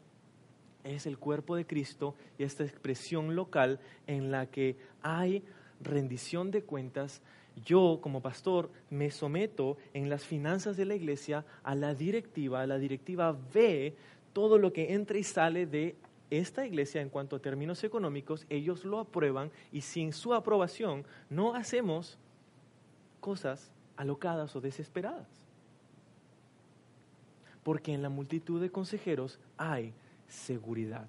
Es el cuerpo de Cristo y esta expresión local en la que hay rendición de cuentas. Yo como pastor me someto en las finanzas de la iglesia a la directiva, la directiva ve todo lo que entra y sale de esta iglesia en cuanto a términos económicos, ellos lo aprueban y sin su aprobación no hacemos cosas alocadas o desesperadas. Porque en la multitud de consejeros hay seguridad.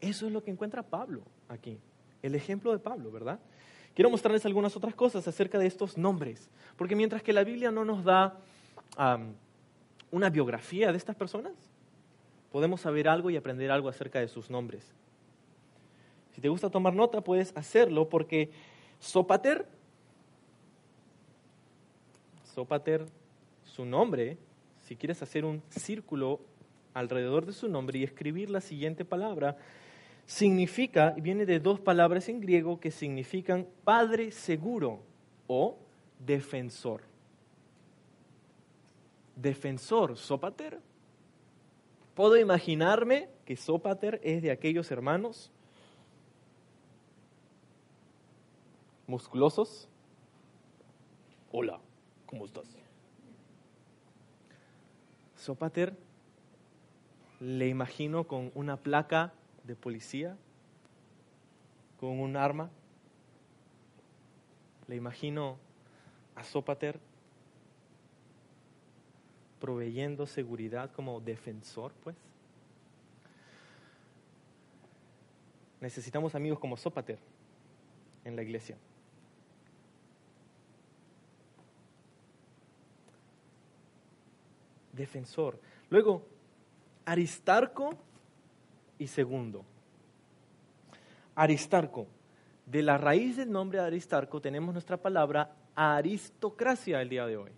Eso es lo que encuentra Pablo aquí, el ejemplo de Pablo, ¿verdad? Quiero mostrarles algunas otras cosas acerca de estos nombres, porque mientras que la Biblia no nos da una biografía de estas personas? podemos saber algo y aprender algo acerca de sus nombres. Si te gusta tomar nota, puedes hacerlo porque Sopater, Sopater, su nombre, si quieres hacer un círculo alrededor de su nombre y escribir la siguiente palabra, significa, viene de dos palabras en griego que significan padre seguro o defensor. Defensor, Sopater. Puedo imaginarme que Sopater es de aquellos hermanos musculosos. Hola, ¿cómo estás? Sopater le imagino con una placa de policía, con un arma. Le imagino a Sopater proveyendo seguridad como defensor, pues. Necesitamos amigos como Sopater en la iglesia. Defensor. Luego, Aristarco y segundo. Aristarco. De la raíz del nombre Aristarco tenemos nuestra palabra aristocracia el día de hoy.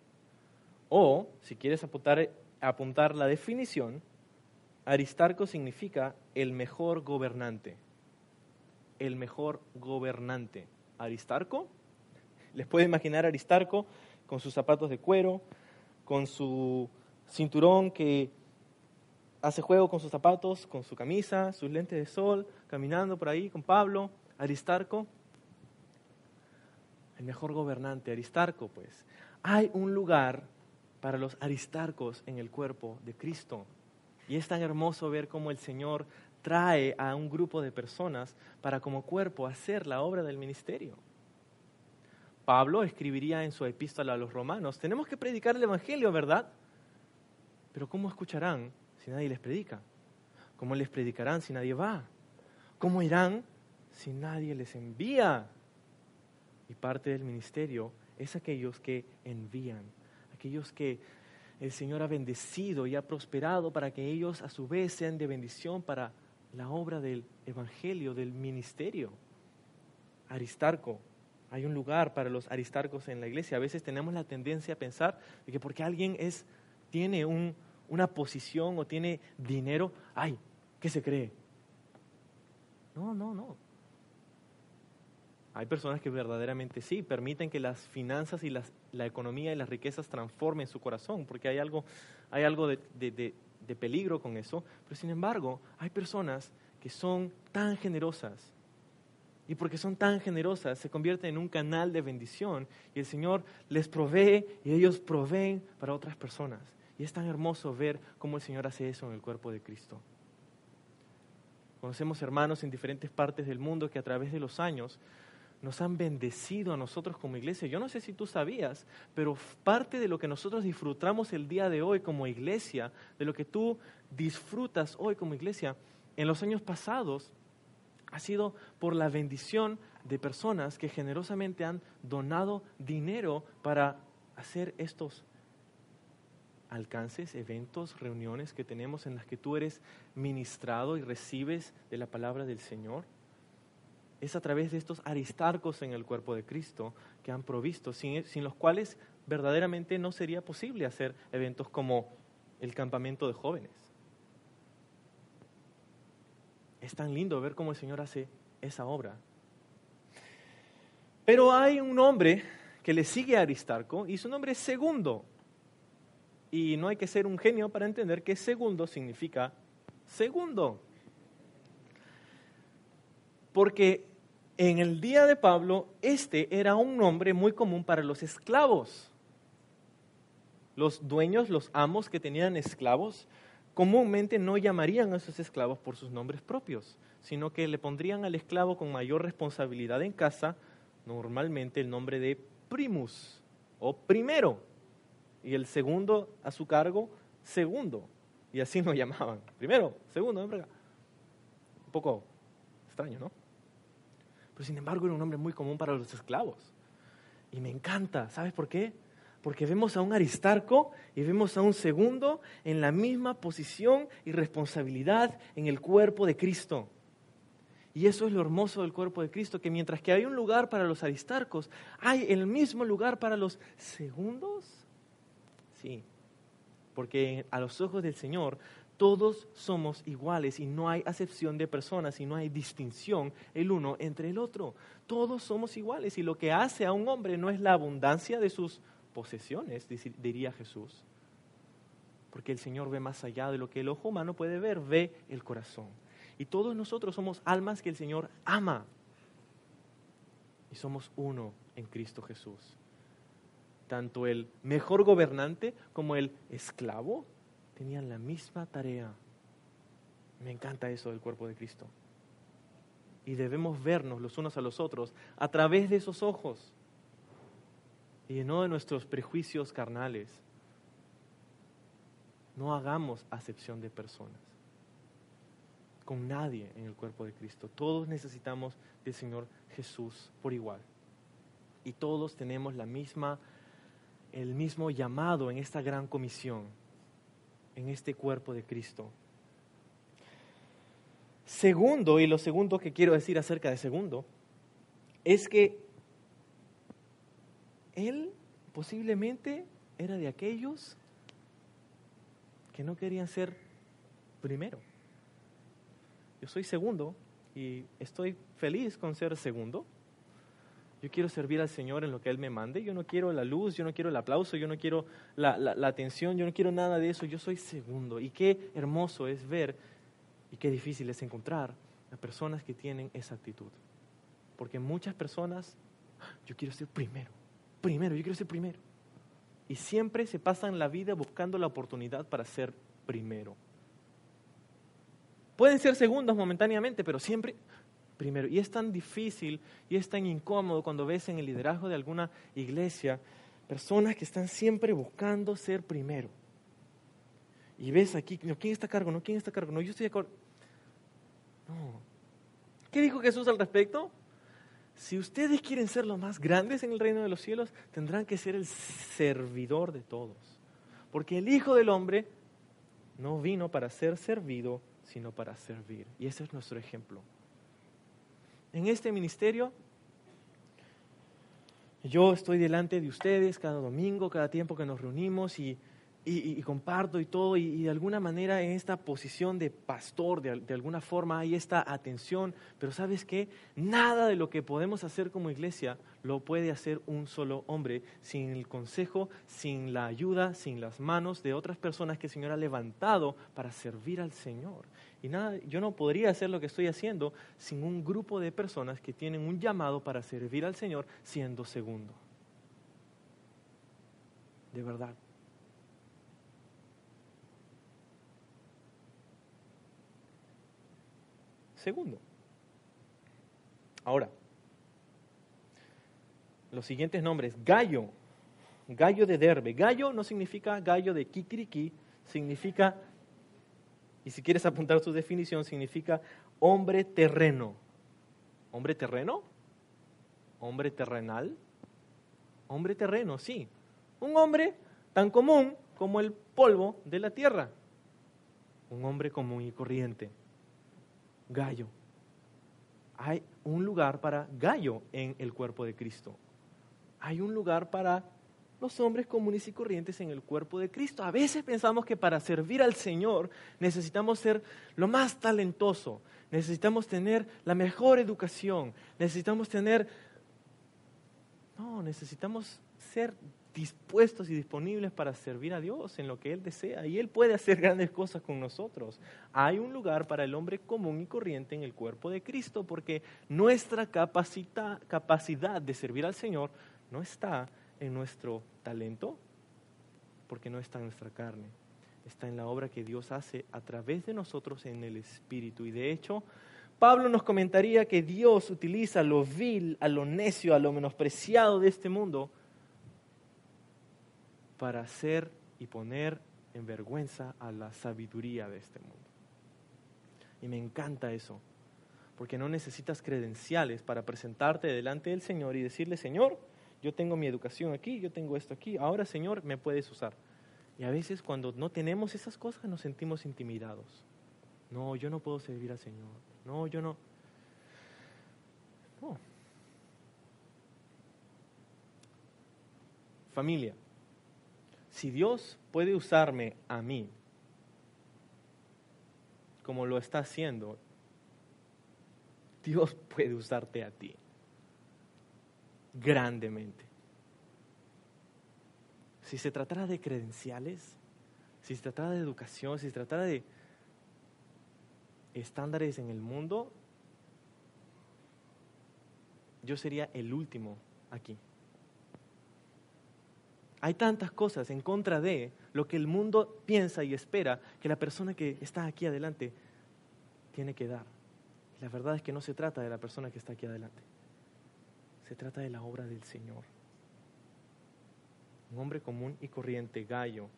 O, si quieres apuntar, la definición, Aristarco significa el mejor gobernante. El mejor gobernante. Aristarco. Les puede imaginar Aristarco con sus zapatos de cuero, con su cinturón que hace juego con sus zapatos, con su camisa, sus lentes de sol, caminando por ahí con Pablo, Aristarco. El mejor gobernante, Aristarco, pues. Hay un lugar para los aristarcos en el cuerpo de Cristo. Y es tan hermoso ver cómo el Señor trae a un grupo de personas para como cuerpo hacer la obra del ministerio. Pablo escribiría en su epístola a los romanos, tenemos que predicar el Evangelio, ¿verdad? Pero ¿cómo escucharán si nadie les predica? ¿Cómo les predicarán si nadie va? ¿Cómo irán si nadie les envía? Y parte del ministerio es aquellos que envían aquellos que el Señor ha bendecido y ha prosperado para que ellos a su vez sean de bendición para la obra del Evangelio, del ministerio. Aristarco, hay un lugar para los aristarcos en la iglesia. A veces tenemos la tendencia a pensar de que porque alguien es, tiene una posición o tiene dinero, ay, ¿qué se cree? No, no, no. Hay personas que verdaderamente sí, permiten que las finanzas y las, la economía y las riquezas transformen su corazón, porque hay algo, hay algo de, de peligro con eso. Pero sin embargo, hay personas que son tan generosas y porque son tan generosas se convierten en un canal de bendición y el Señor les provee y ellos proveen para otras personas. Y es tan hermoso ver cómo el Señor hace eso en el cuerpo de Cristo. Conocemos hermanos en diferentes partes del mundo que a través de los años nos han bendecido a nosotros como iglesia. Yo no sé si tú sabías, pero parte de lo que nosotros disfrutamos el día de hoy como iglesia, de lo que tú disfrutas hoy como iglesia, en los años pasados ha sido por la bendición de personas que generosamente han donado dinero para hacer estos alcances, eventos, reuniones que tenemos en las que tú eres ministrado y recibes de la palabra del Señor es a través de estos aristarcos en el cuerpo de Cristo que han provisto, sin, los cuales verdaderamente no sería posible hacer eventos como el campamento de jóvenes. Es tan lindo ver cómo el Señor hace esa obra. Pero hay un hombre que le sigue a Aristarco y su nombre es Segundo. Y no hay que ser un genio para entender que segundo significa segundo. Porque en el día de Pablo, este era un nombre muy común para los esclavos. Los dueños, los amos que tenían esclavos, comúnmente no llamarían a esos esclavos por sus nombres propios, sino que le pondrían al esclavo con mayor responsabilidad en casa, normalmente el nombre de primus o primero, y el segundo a su cargo, segundo. Y así lo [laughs] llamaban. Primero, segundo, Un poco extraño, ¿no? Pero sin embargo era un nombre muy común para los esclavos. Y me encanta, ¿sabes por qué? Porque vemos a un Aristarco y vemos a un segundo en la misma posición y responsabilidad en el cuerpo de Cristo. Y eso es lo hermoso del cuerpo de Cristo, que mientras que hay un lugar para los aristarcos, hay el mismo lugar para los segundos. Sí, porque a los ojos del Señor todos somos iguales y no hay acepción de personas y no hay distinción el uno entre el otro. Todos somos iguales y lo que hace a un hombre no es la abundancia de sus posesiones, diría Jesús. Porque el Señor ve más allá de lo que el ojo humano puede ver, ve el corazón. Y todos nosotros somos almas que el Señor ama. Y somos uno en Cristo Jesús. Tanto el mejor gobernante como el esclavo tenían la misma tarea. Me encanta eso del cuerpo de Cristo. Y debemos vernos los unos a los otros a través de esos ojos y no de nuestros prejuicios carnales. No hagamos acepción de personas. Con nadie en el cuerpo de Cristo. Todos necesitamos del Señor Jesús por igual. Y todos tenemos la misma, el mismo llamado en esta gran comisión en este cuerpo de Cristo. Segundo, y lo segundo que quiero decir acerca de segundo, es que él posiblemente era de aquellos que no querían ser primero. Yo soy segundo y estoy feliz con ser segundo, yo quiero servir al Señor en lo que Él me mande. Yo no quiero la luz, yo no quiero el aplauso, yo no quiero la, atención, yo no quiero nada de eso. Yo soy segundo. Y qué hermoso es ver y qué difícil es encontrar a personas que tienen esa actitud. Porque muchas personas, yo quiero ser primero, primero, yo quiero ser primero. Y siempre se pasan la vida buscando la oportunidad para ser primero. Pueden ser segundos momentáneamente, pero siempre, primero. Y es tan difícil y es tan incómodo cuando ves en el liderazgo de alguna iglesia personas que están siempre buscando ser primero. Y ves aquí, ¿quién está a cargo? No, ¿quién está a cargo? No, yo estoy de acuerdo. No. ¿Qué dijo Jesús al respecto? Si ustedes quieren ser los más grandes en el reino de los cielos, tendrán que ser el servidor de todos. Porque el Hijo del Hombre no vino para ser servido, sino para servir. Y ese es nuestro ejemplo en este ministerio, yo estoy delante de ustedes cada domingo, cada tiempo que nos reunimos y comparto y todo, y, de alguna manera en esta posición de pastor, de, de, alguna forma hay esta atención, pero sabes qué, nada de lo que podemos hacer como iglesia lo puede hacer un solo hombre, sin el consejo, sin la ayuda, sin las manos de otras personas que el Señor ha levantado para servir al Señor. Y nada, yo no podría hacer lo que estoy haciendo sin un grupo de personas que tienen un llamado para servir al Señor siendo segundo. De verdad. segundo. Ahora, los siguientes nombres. Gallo, gallo de derbe. Gallo no significa gallo de kikiriki, significa, y si quieres apuntar su definición, significa hombre terreno. ¿Hombre terreno? ¿Hombre terrenal? Hombre terreno, sí. Un hombre tan común como el polvo de la tierra. Un hombre común y corriente gallo. Hay un lugar para gallo en el cuerpo de Cristo. Hay un lugar para los hombres comunes y corrientes en el cuerpo de Cristo. A veces pensamos que para servir al Señor necesitamos ser lo más talentoso, necesitamos tener la mejor educación, necesitamos tener... No, necesitamos ser dispuestos y disponibles para servir a Dios en lo que Él desea y Él puede hacer grandes cosas con nosotros. Hay un lugar para el hombre común y corriente en el cuerpo de Cristo porque nuestra capacidad de servir al Señor no está en nuestro talento, porque no está en nuestra carne, está en la obra que Dios hace a través de nosotros en el Espíritu. Y de hecho, Pablo nos comentaría que Dios utiliza lo vil, a lo necio, a lo menospreciado de este mundo para hacer y poner en vergüenza a la sabiduría de este mundo. Y me encanta eso, porque no necesitas credenciales para presentarte delante del Señor y decirle, Señor, yo tengo mi educación aquí, yo tengo esto aquí, ahora Señor me puedes usar. Y a veces cuando no tenemos esas cosas nos sentimos intimidados. No, yo no puedo servir al Señor. No, yo no. Familia, si Dios puede usarme a mí como lo está haciendo, Dios puede usarte a ti grandemente. Si se tratara de credenciales, si se tratara de educación, si se tratara de estándares en el mundo, yo sería el último aquí. Hay tantas cosas en contra de lo que el mundo piensa y espera que la persona que está aquí adelante tiene que dar. la verdad es que no se trata de la persona que está aquí adelante. Se trata de la obra del Señor. Un hombre común y corriente, gallo.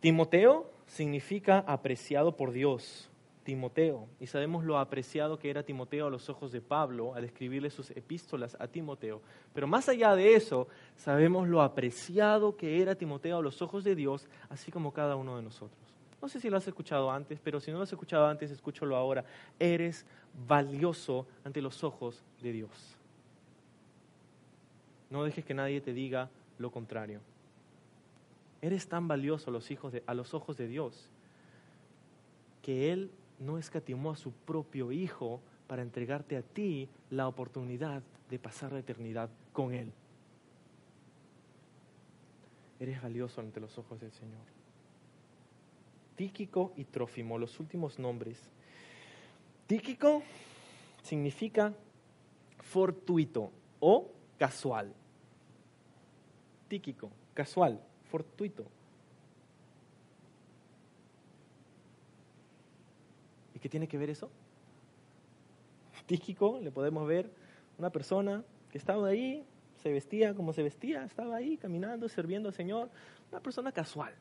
Timoteo significa apreciado por Dios. Timoteo. Y sabemos lo apreciado que era Timoteo a los ojos de Pablo al escribirle sus epístolas a Timoteo. Pero más allá de eso, sabemos lo apreciado que era Timoteo a los ojos de Dios, así como cada uno de nosotros. No sé si lo has escuchado antes, pero si no lo has escuchado antes, escúchalo ahora. Eres valioso ante los ojos de Dios. No dejes que nadie te diga lo contrario. Eres tan valioso a los, hijos los ojos de Dios que Él no escatimó a su propio Hijo para entregarte a ti la oportunidad de pasar la eternidad con Él. Eres valioso ante los ojos del Señor. Tíquico y Trófimo, los últimos nombres. Tíquico significa fortuito o casual. Tíquico, casual, fortuito. qué tiene que ver eso? Tíquico, le podemos ver una persona que estaba ahí, se vestía como se vestía, estaba ahí caminando, sirviendo al Señor, una persona casual.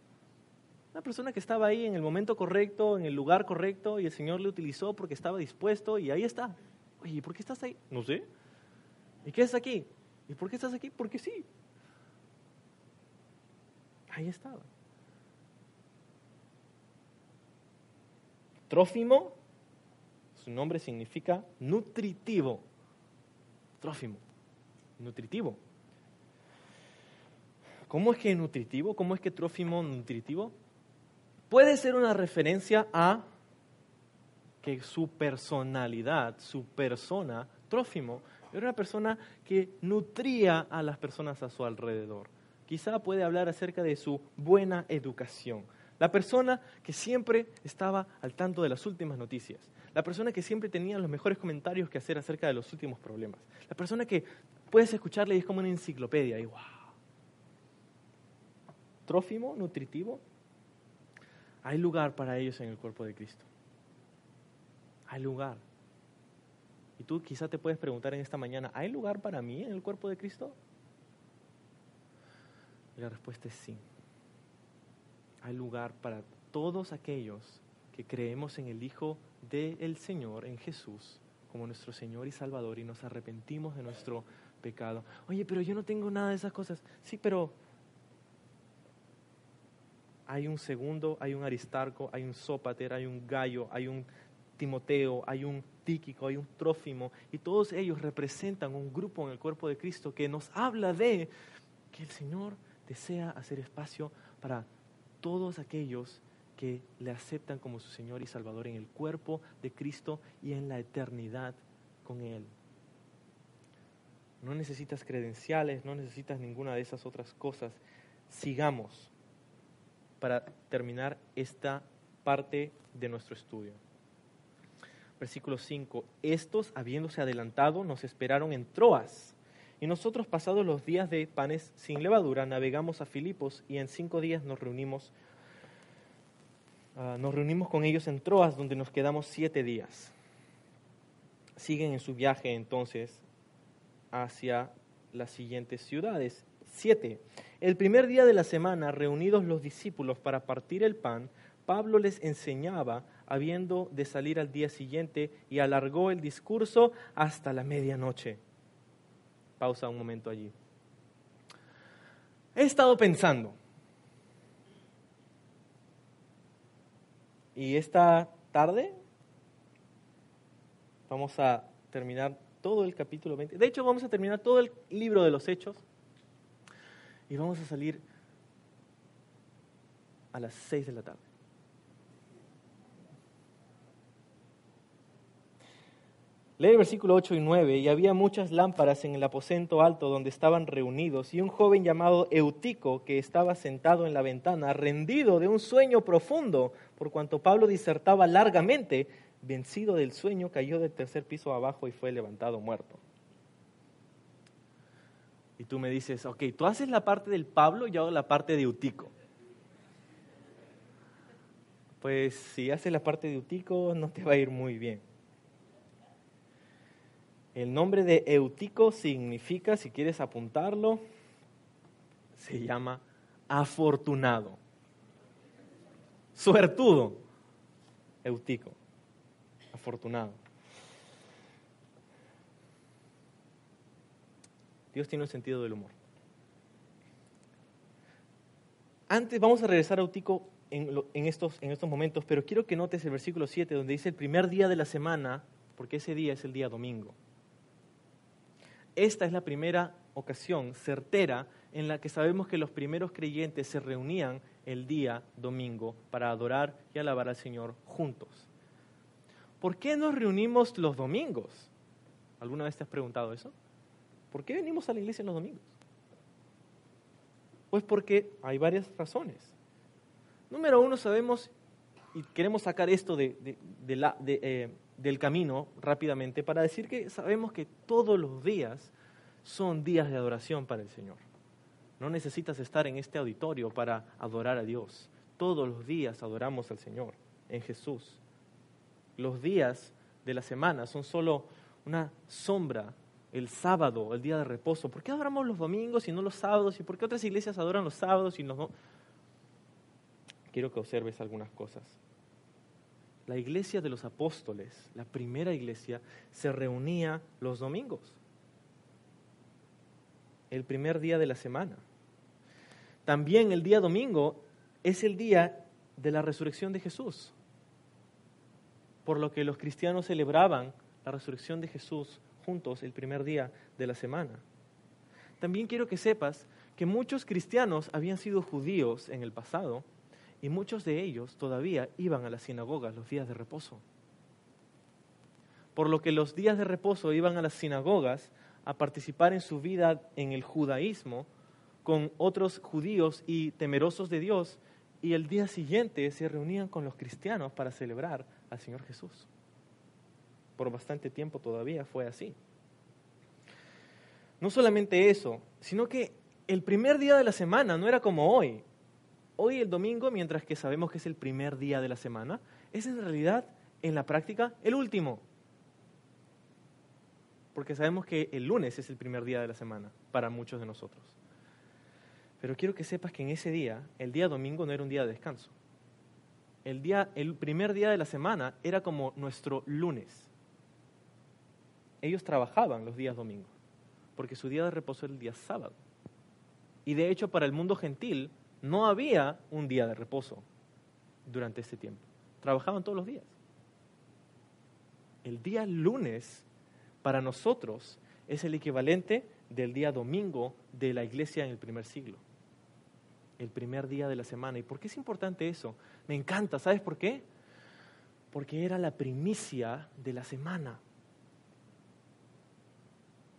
Una persona que estaba ahí en el momento correcto, en el lugar correcto, y el Señor le utilizó porque estaba dispuesto, y ahí está. ¿y por qué estás ahí? No sé. ¿Y qué es aquí? ¿Y por qué estás aquí? Porque sí. Ahí estaba. Trófimo, su nombre significa nutritivo. Trófimo, nutritivo. ¿Cómo es que nutritivo? ¿Cómo es que trófimo nutritivo? Puede ser una referencia a que su personalidad, su persona, Trófimo, era una persona que nutría a las personas a su alrededor. Quizá puede hablar acerca de su buena educación, la persona que siempre estaba al tanto de las últimas noticias. La persona que siempre tenía los mejores comentarios que hacer acerca de los últimos problemas. La persona que puedes escucharle y es como una enciclopedia. Wow. Trófimo, nutritivo. Hay lugar para ellos en el cuerpo de Cristo. Hay lugar. Y tú quizá te puedes preguntar en esta mañana, ¿hay lugar para mí en el cuerpo de Cristo? La respuesta es sí hay lugar para todos aquellos que creemos en el Hijo del Señor, en Jesús, como nuestro Señor y Salvador y nos arrepentimos de nuestro pecado. Oye, pero yo no tengo nada de esas cosas. Sí, pero hay un segundo, hay un Aristarco, hay un Sópater, hay un Gallo, hay un Timoteo, hay un Tíquico, hay un Trófimo, y todos ellos representan un grupo en el cuerpo de Cristo que nos habla de que el Señor desea hacer espacio para todos aquellos que le aceptan como su Señor y Salvador en el cuerpo de Cristo y en la eternidad con Él. No necesitas credenciales, no necesitas ninguna de esas otras cosas. Sigamos para terminar esta parte de nuestro estudio. Versículo 5. Estos, habiéndose adelantado, nos esperaron en Troas y nosotros, pasados los días de panes sin levadura, navegamos a Filipos y en cinco días nos reunimos, ah, nos reunimos con ellos en Troas, donde nos quedamos siete días. Siguen en su viaje entonces hacia las siguientes ciudades. Siete. El primer día de la semana, reunidos los discípulos para partir el pan, Pablo les enseñaba, habiendo de salir al día siguiente, y alargó el discurso hasta la medianoche. Pausa un momento allí. He estado pensando. Y esta tarde vamos a terminar todo el capítulo 20. De hecho, vamos a terminar todo el libro de los Hechos y vamos a salir a las 6 de la tarde. Lee el versículo 8 y 9, y había muchas lámparas en el aposento alto donde estaban reunidos, y un joven llamado Eutico, que estaba sentado en la ventana, rendido de un sueño profundo, por cuanto Pablo disertaba largamente, vencido del sueño, cayó del tercer piso abajo y fue levantado muerto. Y tú me dices, ok, tú haces la parte del Pablo y yo hago la parte de Eutico. Pues si haces la parte de Eutico no te va a ir muy bien. El nombre de Eutico significa, si quieres apuntarlo, se llama afortunado. Suertudo. Eutico. Afortunado. Dios tiene un sentido del humor. Antes vamos a regresar a Eutico en, estos, en estos momentos, pero quiero que notes el versículo 7 donde dice el primer día de la semana, porque ese día es el día domingo. Esta es la primera ocasión certera en la que sabemos que los primeros creyentes se reunían el día domingo para adorar y alabar al Señor juntos. ¿Por qué nos reunimos los domingos? ¿Alguna vez te has preguntado eso? ¿Por qué venimos a la iglesia los domingos? Pues porque hay varias razones. Número uno, sabemos y queremos sacar esto de, la, eh, del camino rápidamente para decir que sabemos que todos los días son días de adoración para el Señor. No necesitas estar en este auditorio para adorar a Dios. Todos los días adoramos al Señor en Jesús. Los días de la semana son solo una sombra. El sábado, el día de reposo. ¿Por qué adoramos los domingos y no los sábados? ¿Y por qué otras iglesias adoran los sábados y no? Quiero que observes algunas cosas. La iglesia de los apóstoles, la primera iglesia, se reunía los domingos. El primer día de la semana. También el día domingo es el día de la resurrección de Jesús. Por lo que los cristianos celebraban la resurrección de Jesús juntos el primer día de la semana. También quiero que sepas que muchos cristianos habían sido judíos en el pasado y muchos de ellos todavía iban a las sinagogas los días de reposo. Por lo que los días de reposo iban a las sinagogas a participar en su vida en el judaísmo con otros judíos y temerosos de Dios y el día siguiente se reunían con los cristianos para celebrar al Señor Jesús. Por bastante tiempo todavía fue así. No solamente eso, sino que el primer día de la semana no era como hoy, hoy el domingo, mientras que sabemos que es el primer día de la semana, es en realidad, en la práctica, el último. Porque sabemos que el lunes es el primer día de la semana para muchos de nosotros. Pero quiero que sepas que en ese día, el día domingo no era un día de descanso. El, día, el primer día de la semana era como nuestro lunes. Ellos trabajaban los días domingos, porque su día de reposo era el día sábado. Y de hecho, para el mundo gentil, no había un día de reposo durante este tiempo. Trabajaban todos los días. El día lunes para nosotros es el equivalente del día domingo de la iglesia en el primer siglo. El primer día de la semana. ¿Y por qué es importante eso? Me encanta. ¿Sabes por qué? Porque era la primicia de la semana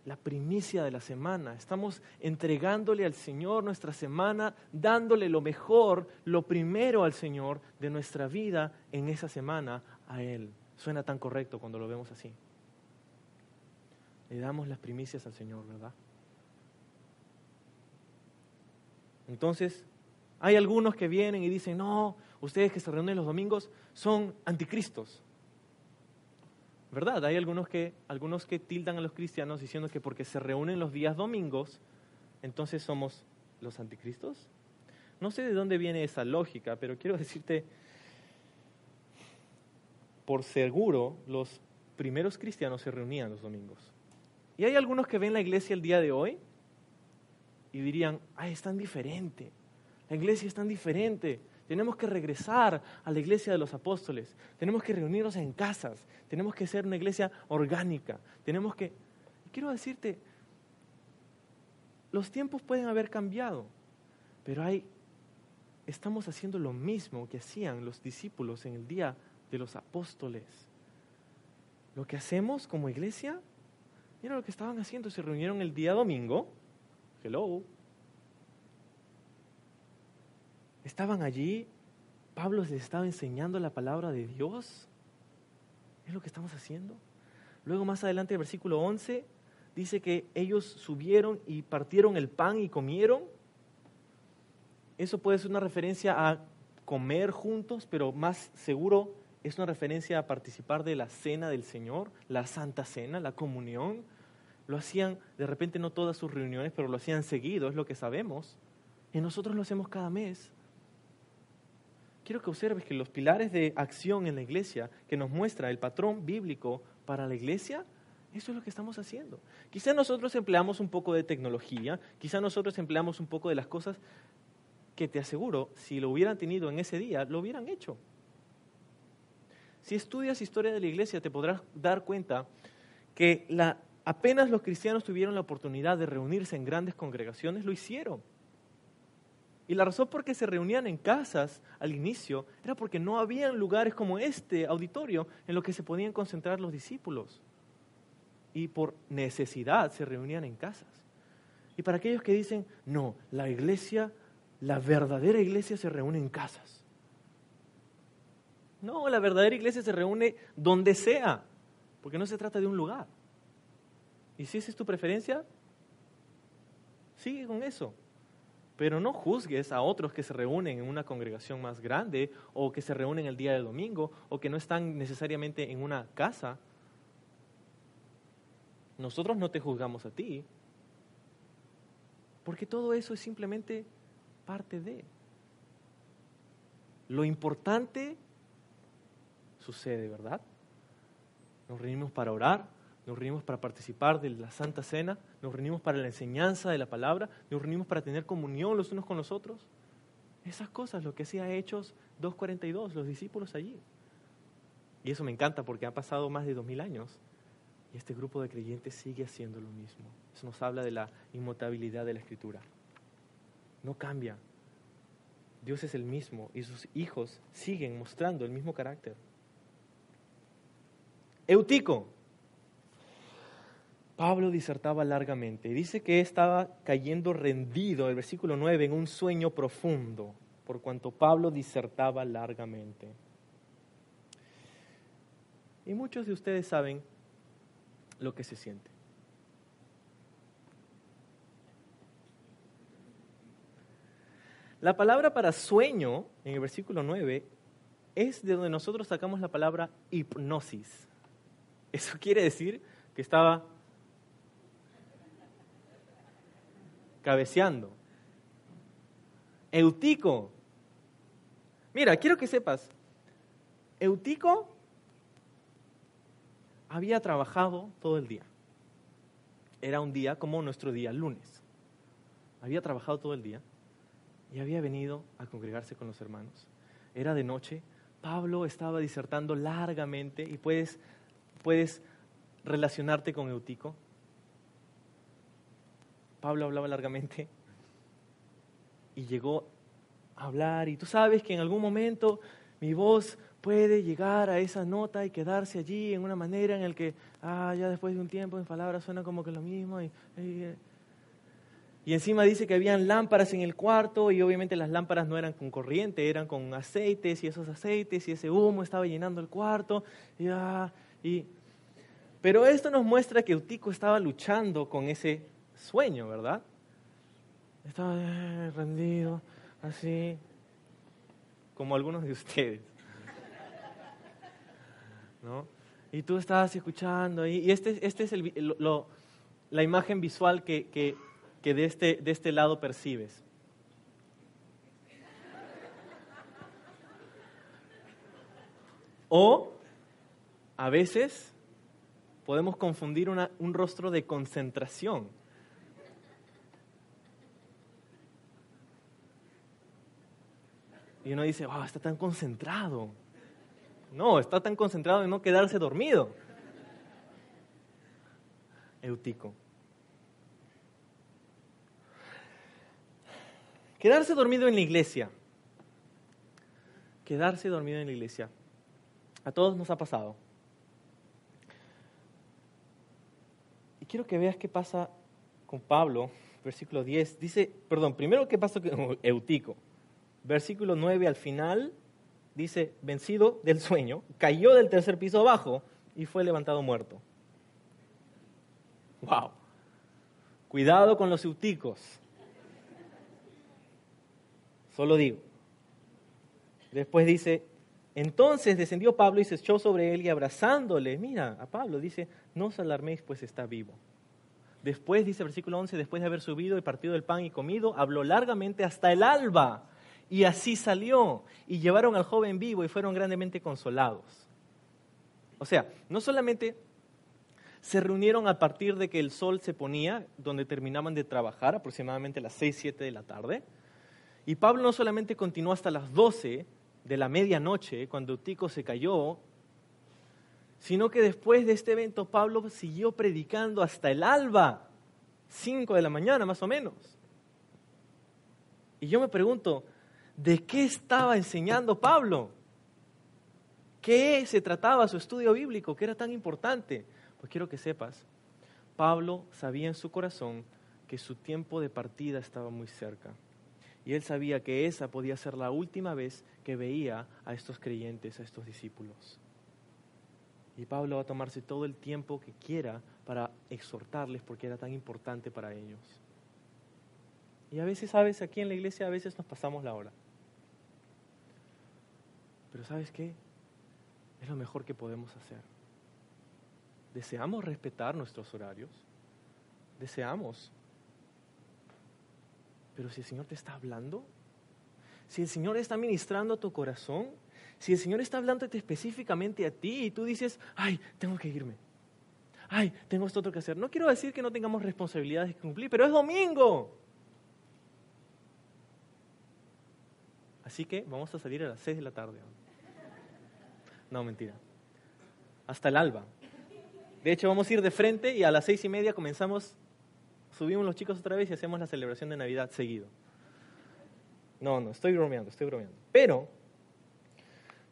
la primicia de la semana. Estamos entregándole al Señor nuestra semana, dándole lo mejor, lo primero al Señor de nuestra vida en esa semana a Él. Suena tan correcto cuando lo vemos así. Le damos las primicias al Señor, ¿verdad? Entonces, hay algunos que vienen y dicen, no, ustedes que se reúnen los domingos son anticristos. ¿Verdad? Hay algunos que, algunos que tildan a los cristianos diciendo que porque se reúnen los días domingos, entonces somos los anticristos. No sé de dónde viene esa lógica, pero quiero decirte, por seguro, los primeros cristianos se reunían los domingos. Y hay algunos que ven la iglesia el día de hoy y dirían, ay, es tan diferente, la iglesia es tan diferente, tenemos que regresar a la iglesia de los apóstoles, tenemos que reunirnos en casas, tenemos que ser una iglesia orgánica, tenemos que... Quiero decirte, los tiempos pueden haber cambiado, pero hay, estamos haciendo lo mismo que hacían los discípulos en el día de los apóstoles. Lo que hacemos como iglesia, mira lo que estaban haciendo, se reunieron el día domingo, hello, estaban allí, Pablo les estaba enseñando la palabra de Dios, es lo que estamos haciendo. Luego más adelante el versículo 11 dice que ellos subieron y partieron el pan y comieron. Eso puede ser una referencia a comer juntos, pero más seguro es una referencia a participar de la cena del Señor, la santa cena, la comunión. Lo hacían, de repente no todas sus reuniones, pero lo hacían seguido, es lo que sabemos. Y nosotros lo hacemos cada mes. Quiero que observes que los pilares de acción en la iglesia que nos muestra el patrón bíblico para la iglesia, eso es lo que estamos haciendo. Quizá nosotros empleamos un poco de tecnología, quizá nosotros empleamos un poco de las cosas que te aseguro, si lo hubieran tenido en ese día, lo hubieran hecho. Si estudias historia de la iglesia, te podrás dar cuenta que apenas los cristianos tuvieron la oportunidad de reunirse en grandes congregaciones, lo hicieron. Y la razón por qué se reunían en casas al inicio era porque no había lugares como este auditorio en los que se podían concentrar los discípulos. Y por necesidad se reunían en casas. Y para aquellos que dicen, no, la iglesia, la verdadera iglesia se reúne en casas. No, la verdadera iglesia se reúne donde sea, porque no se trata de un lugar. Y si esa es tu preferencia, sigue con eso. Pero no juzgues a otros que se reúnen en una congregación más grande o que se reúnen el día del domingo o que no están necesariamente en una casa. Nosotros no te juzgamos a ti, porque todo eso es simplemente parte de. Lo importante sucede, ¿verdad? Nos reunimos para orar, nos reunimos para participar de la Santa Cena, nos reunimos para la enseñanza de la palabra, nos reunimos para tener comunión los unos con los otros. Esas cosas, lo que hacía Hechos 2.42, los discípulos allí. Y eso me encanta porque ha pasado más de dos mil años y este grupo de creyentes sigue haciendo lo mismo. Eso nos habla de la inmutabilidad de la Escritura. No cambia. Dios es el mismo y sus hijos siguen mostrando el mismo carácter. Eutico. Pablo disertaba largamente. Dice que estaba cayendo rendido, el versículo 9, en un sueño profundo, por cuanto Pablo disertaba largamente. Y muchos de ustedes saben lo que se siente. La palabra para sueño, en el versículo 9, es de donde nosotros sacamos la palabra hipnosis. Eso quiere decir que estaba cabeceando. Eutico. Mira, quiero que sepas, Eutico había trabajado todo el día. Era un día como nuestro día lunes. Había trabajado todo el día y había venido a congregarse con los hermanos. Era de noche. Pablo estaba disertando largamente y puedes puedes relacionarte con Eutico. Pablo hablaba largamente [laughs] y llegó a hablar y tú sabes que en algún momento mi voz puede llegar a esa nota y quedarse allí en una manera en la que, ah, ya después de un tiempo en palabras suena como que lo mismo. Y, y, y, encima dice que habían lámparas en el cuarto y obviamente las lámparas no eran con corriente, eran con aceites y esos aceites y ese humo estaba llenando el cuarto. Y, ah, y, pero esto nos muestra que Eutico estaba luchando con ese sueño, ¿verdad? Estaba eh, rendido, así, como algunos de ustedes. ¿No? Y tú estabas escuchando, y, este, este es el, la imagen visual que, que, que de, este, de este lado percibes. O a veces podemos confundir un rostro de concentración. Y uno dice, wow, está tan concentrado. No, está tan concentrado en no quedarse dormido. Eutico. Quedarse dormido en la iglesia. Quedarse dormido en la iglesia. A todos nos ha pasado. Y quiero que veas qué pasa con Pablo, versículo 10. Dice, perdón, primero qué pasa con Eutico. Versículo 9 al final dice, vencido del sueño, cayó del tercer piso abajo y fue levantado muerto. Wow. Cuidado con los euticos. Solo digo. Después dice, entonces descendió Pablo y se echó sobre él y abrazándole, mira a Pablo, dice, no os alarméis, pues está vivo. Después, dice versículo 11, después de haber subido y partido el pan y comido, habló largamente hasta el alba. Y así salió. Y llevaron al joven vivo y fueron grandemente consolados. O sea, no solamente se reunieron a partir de que el sol se ponía, donde terminaban de trabajar, aproximadamente a las 6, 7 de la tarde. Y Pablo no solamente continuó hasta las 12 de la medianoche, cuando Tico se cayó, sino que después de este evento Pablo siguió predicando hasta el alba, 5 de la mañana más o menos. Y yo me pregunto, ¿de qué estaba enseñando Pablo? ¿Qué se trataba su estudio bíblico? ¿Qué era tan importante? Pues quiero que sepas, Pablo sabía en su corazón que su tiempo de partida estaba muy cerca. Y él sabía que esa podía ser la última vez que veía a estos creyentes, a estos discípulos. Y Pablo va a tomarse todo el tiempo que quiera para exhortarles porque era tan importante para ellos. Y a veces, sabes, aquí en la iglesia a veces nos pasamos la hora. Pero ¿sabes qué? Es lo mejor que podemos hacer. Deseamos respetar nuestros horarios. Deseamos. Pero si el Señor te está hablando, si el Señor está ministrando a tu corazón, si el Señor está hablándote específicamente a ti y tú dices, ay, tengo que irme. Ay, tengo esto otro que hacer. No quiero decir que no tengamos responsabilidades que cumplir, pero es domingo. Así que vamos a salir a las 6 de la tarde. No, mentira. Hasta el alba. De hecho, vamos a ir de frente y a las seis y media comenzamos, subimos los chicos otra vez y hacemos la celebración de Navidad seguido. No, no, estoy bromeando, estoy bromeando. Pero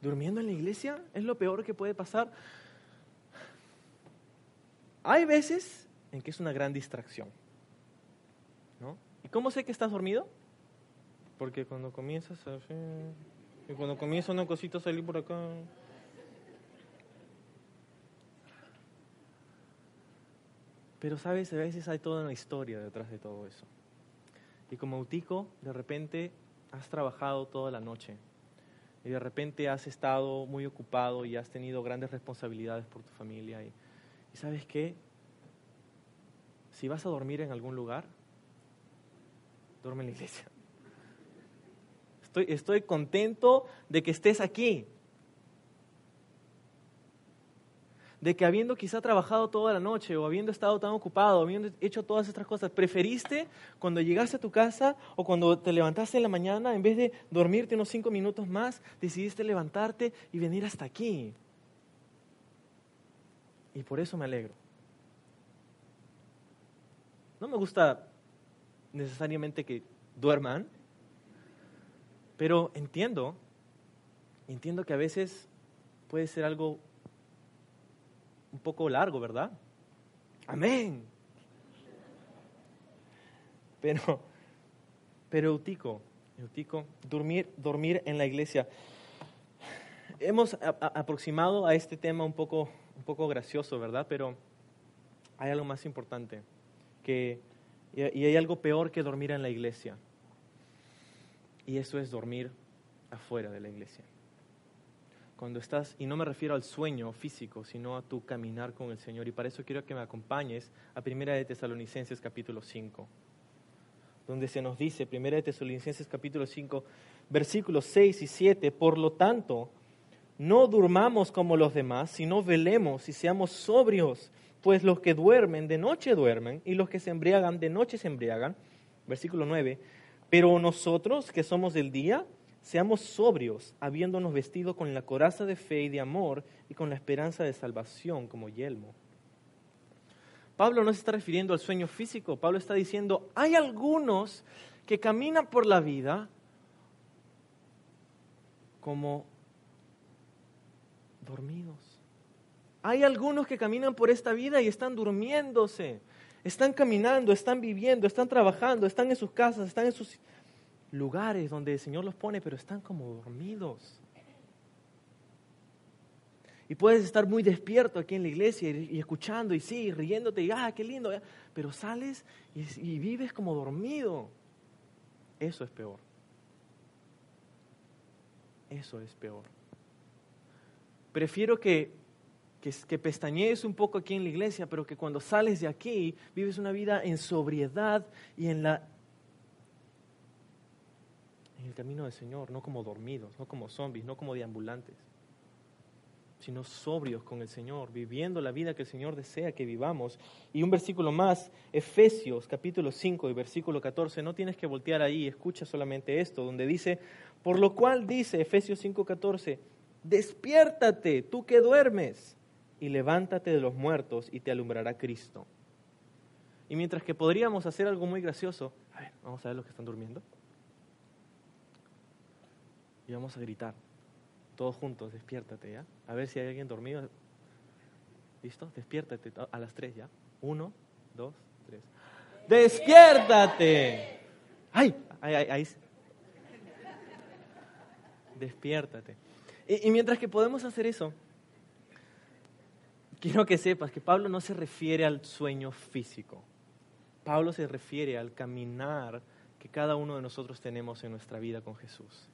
durmiendo en la iglesia es lo peor que puede pasar. Hay veces en que es una gran distracción. ¿no? ¿Y cómo sé que estás dormido? Porque cuando comienzas a... Y cuando comienza una cosita a salir por acá... Pero sabes, a veces hay toda una historia detrás de todo eso. Y como autico, de repente has trabajado toda la noche y de repente has estado muy ocupado y has tenido grandes responsabilidades por tu familia. Y, sabes qué? Si vas a dormir en algún lugar, duerme en la iglesia. Estoy, contento de que estés aquí. de que habiendo quizá trabajado toda la noche o habiendo estado tan ocupado, habiendo hecho todas estas cosas, preferiste cuando llegaste a tu casa o cuando te levantaste en la mañana, en vez de dormirte unos cinco minutos más, decidiste levantarte y venir hasta aquí. Y por eso me alegro. No me gusta necesariamente que duerman, pero entiendo, entiendo que a veces puede ser algo un poco largo, ¿verdad? Amén. Pero, pero Eutico, Eutico, dormir, dormir en la iglesia. Hemos aproximado a este tema un poco, un poco gracioso, ¿verdad? Pero hay algo más importante, que, y hay algo peor que dormir en la iglesia. Y eso es dormir afuera de la iglesia cuando estás, y no me refiero al sueño físico, sino a tu caminar con el Señor. Y para eso quiero que me acompañes a Primera de Tesalonicenses capítulo 5, donde se nos dice, Primera de Tesalonicenses capítulo 5, versículos 6 y 7, por lo tanto, no durmamos como los demás, sino velemos y seamos sobrios, pues los que duermen de noche duermen y los que se embriagan de noche se embriagan. Versículo 9, pero nosotros que somos del día, seamos sobrios, habiéndonos vestido con la coraza de fe y de amor y con la esperanza de salvación como yelmo. Pablo no se está refiriendo al sueño físico, Pablo está diciendo, hay algunos que caminan por la vida como dormidos. Hay algunos que caminan por esta vida y están durmiéndose, están caminando, están viviendo, están trabajando, están en sus casas, están en sus lugares donde el Señor los pone, pero están como dormidos. Y puedes estar muy despierto aquí en la iglesia y, escuchando y sí, riéndote y ah, qué lindo, pero sales y, vives como dormido. Eso es peor. Eso es peor. Prefiero que, que, pestañees un poco aquí en la iglesia, pero que cuando sales de aquí vives una vida en sobriedad y en, la, en el camino del Señor, no como dormidos, no como zombies, no como deambulantes sino sobrios con el Señor, viviendo la vida que el Señor desea que vivamos. Y un versículo más, Efesios capítulo 5 y versículo 14, no tienes que voltear ahí, escucha solamente esto, donde dice, por lo cual dice Efesios 5, 14, despiértate tú que duermes y levántate de los muertos y te alumbrará Cristo. Y mientras que podríamos hacer algo muy gracioso, a ver, vamos a ver los que están durmiendo. Y vamos a gritar todos juntos, despiértate, ¿ya? A ver si hay alguien dormido. ¿Listo? Despiértate a las tres, ¿ya? Uno, dos, tres. ¡Despiértate! ¡Ay! ¡Ay, ay, ay! Despiértate. Y, y mientras que podemos hacer eso, quiero que sepas que Pablo no se refiere al sueño físico. Pablo se refiere al caminar que cada uno de nosotros tenemos en nuestra vida con Jesús.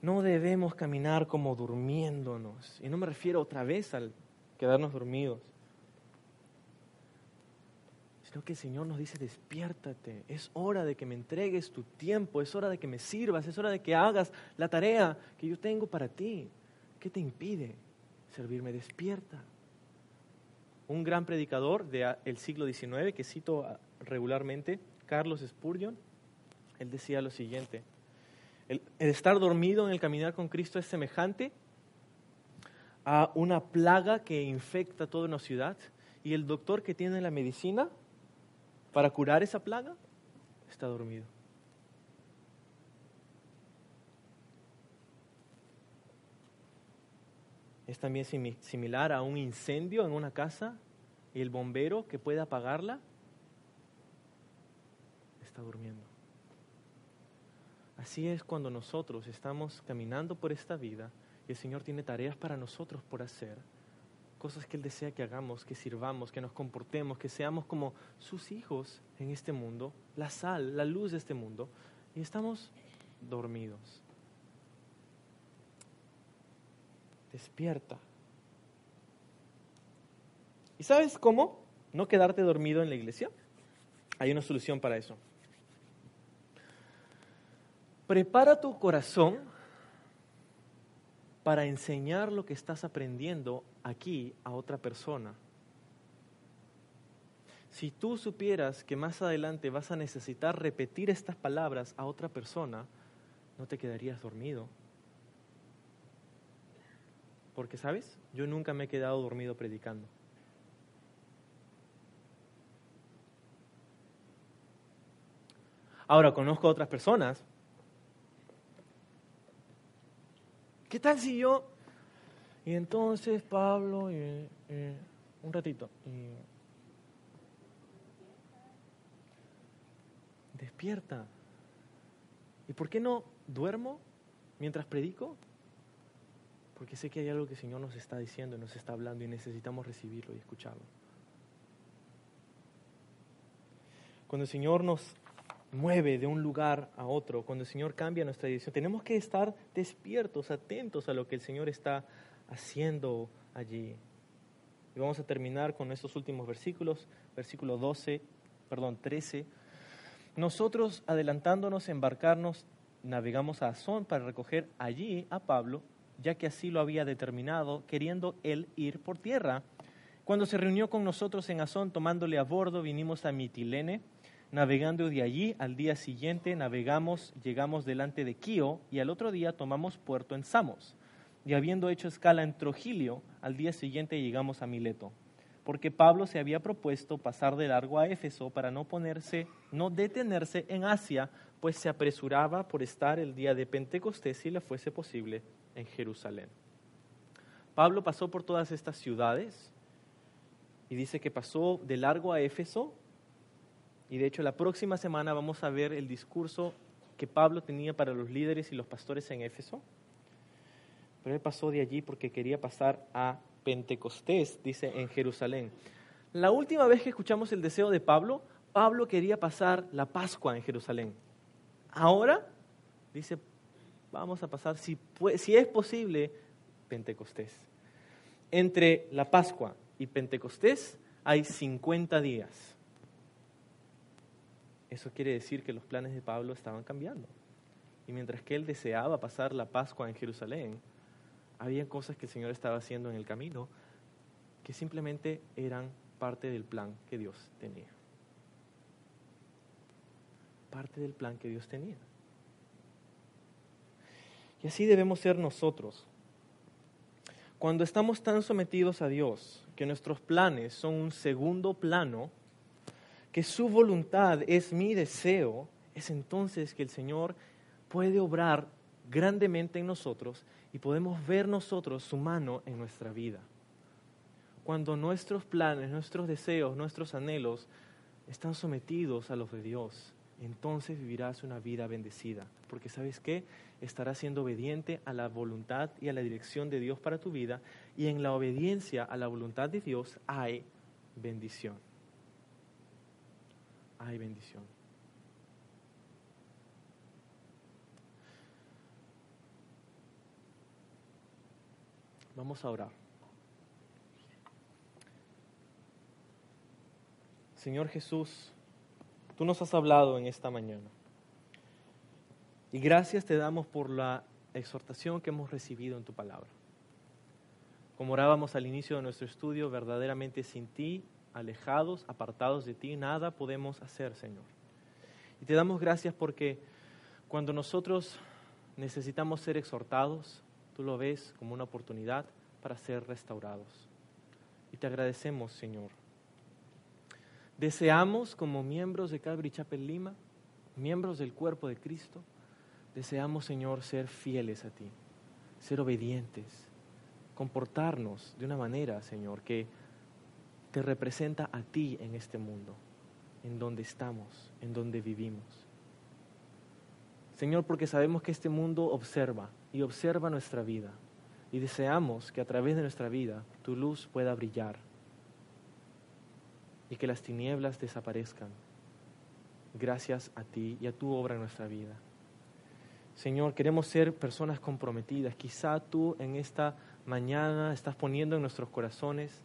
No debemos caminar como durmiéndonos. Y no me refiero otra vez al quedarnos dormidos. Sino que el Señor nos dice, despiértate, es hora de que me entregues tu tiempo, es hora de que me sirvas, es hora de que hagas la tarea que yo tengo para ti. ¿Qué te impide servirme? Despierta. Un gran predicador del siglo XIX que cito regularmente, Carlos Spurgeon, él decía lo siguiente, el, estar dormido en el caminar con Cristo es semejante a una plaga que infecta toda una ciudad y el doctor que tiene la medicina para curar esa plaga está dormido. Es también similar a un incendio en una casa y el bombero que puede apagarla está durmiendo. Así es cuando nosotros estamos caminando por esta vida y el Señor tiene tareas para nosotros por hacer, cosas que Él desea que hagamos, que sirvamos, que nos comportemos, que seamos como sus hijos en este mundo, la sal, la luz de este mundo, y estamos dormidos. Despierta. ¿Y sabes cómo no quedarte dormido en la iglesia? Hay una solución para eso. Prepara tu corazón para enseñar lo que estás aprendiendo aquí a otra persona. Si tú supieras que más adelante vas a necesitar repetir estas palabras a otra persona, no te quedarías dormido. Porque, ¿sabes? Yo nunca me he quedado dormido predicando. Ahora, conozco a otras personas ¿Qué tal si yo? Y entonces Pablo, un ratito, despierta. ¿Y por qué no duermo mientras predico? Porque sé que hay algo que el Señor nos está diciendo, nos está hablando y necesitamos recibirlo y escucharlo. Cuando el Señor nos mueve de un lugar a otro, cuando el Señor cambia nuestra dirección, tenemos que estar despiertos, atentos a lo que el Señor está haciendo allí. Y vamos a terminar con estos últimos versículos, versículo 12, perdón, 13. Nosotros, adelantándonos, embarcarnos, navegamos a Azón para recoger allí a Pablo, ya que así lo había determinado, queriendo él ir por tierra. Cuando se reunió con nosotros en Azón, tomándole a bordo, vinimos a Mitilene, Navegando de allí, al día siguiente navegamos, llegamos delante de Quío y al otro día tomamos puerto en Samos. Y habiendo hecho escala en Trogilio, al día siguiente llegamos a Mileto, porque Pablo se había propuesto pasar de largo a Éfeso para no ponerse, no detenerse en Asia, pues se apresuraba por estar el día de Pentecostés, si le fuese posible, en Jerusalén. Pablo pasó por todas estas ciudades y dice que pasó de largo a Éfeso y de hecho la próxima semana vamos a ver el discurso que Pablo tenía para los líderes y los pastores en Éfeso. Pero él pasó de allí porque quería pasar a Pentecostés, dice en Jerusalén. La última vez que escuchamos el deseo de Pablo, Pablo quería pasar la Pascua en Jerusalén. Ahora, dice, vamos a pasar, si, es posible, Pentecostés. Entre la Pascua y Pentecostés hay 50 días. Eso quiere decir que los planes de Pablo estaban cambiando. Y mientras que él deseaba pasar la Pascua en Jerusalén, había cosas que el Señor estaba haciendo en el camino que simplemente eran parte del plan que Dios tenía. Parte del plan que Dios tenía. Y así debemos ser nosotros. Cuando estamos tan sometidos a Dios que nuestros planes son un segundo plano, que su voluntad es mi deseo, es entonces que el Señor puede obrar grandemente en nosotros y podemos ver nosotros su mano en nuestra vida. Cuando nuestros planes, nuestros deseos, nuestros anhelos están sometidos a los de Dios, entonces vivirás una vida bendecida. Porque sabes qué? Estarás siendo obediente a la voluntad y a la dirección de Dios para tu vida y en la obediencia a la voluntad de Dios hay bendición hay bendición. Vamos a orar. Señor Jesús, tú nos has hablado en esta mañana. Y gracias te damos por la exhortación que hemos recibido en tu palabra. Como orábamos al inicio de nuestro estudio, verdaderamente sin ti alejados, apartados de ti, nada podemos hacer, Señor. Y te damos gracias porque cuando nosotros necesitamos ser exhortados, tú lo ves como una oportunidad para ser restaurados. Y te agradecemos, Señor. Deseamos como miembros de Calvary Chapel Lima, miembros del cuerpo de Cristo, deseamos, Señor, ser fieles a ti, ser obedientes, comportarnos de una manera, Señor, que te representa a ti en este mundo, en donde estamos, en donde vivimos. Señor, porque sabemos que este mundo observa y observa nuestra vida y deseamos que a través de nuestra vida tu luz pueda brillar y que las tinieblas desaparezcan gracias a ti y a tu obra en nuestra vida. Señor, queremos ser personas comprometidas. Quizá tú en esta mañana estás poniendo en nuestros corazones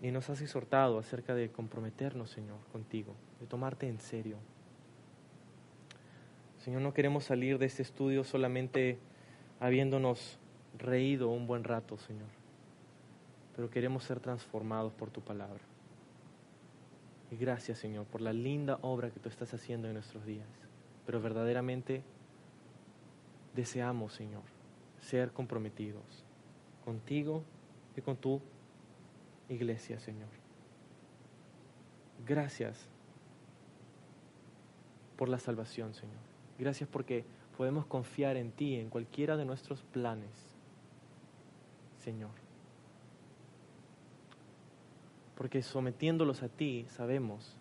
y nos has exhortado acerca de comprometernos, Señor, contigo, de tomarte en serio. Señor, no queremos salir de este estudio solamente habiéndonos reído un buen rato, Señor, pero queremos ser transformados por tu palabra. Y gracias, Señor, por la linda obra que tú estás haciendo en nuestros días. Pero verdaderamente deseamos, Señor, ser comprometidos contigo y con tu iglesia, Señor. Gracias por la salvación, Señor. Gracias porque podemos confiar en ti, en cualquiera de nuestros planes, Señor. Porque sometiéndolos a ti sabemos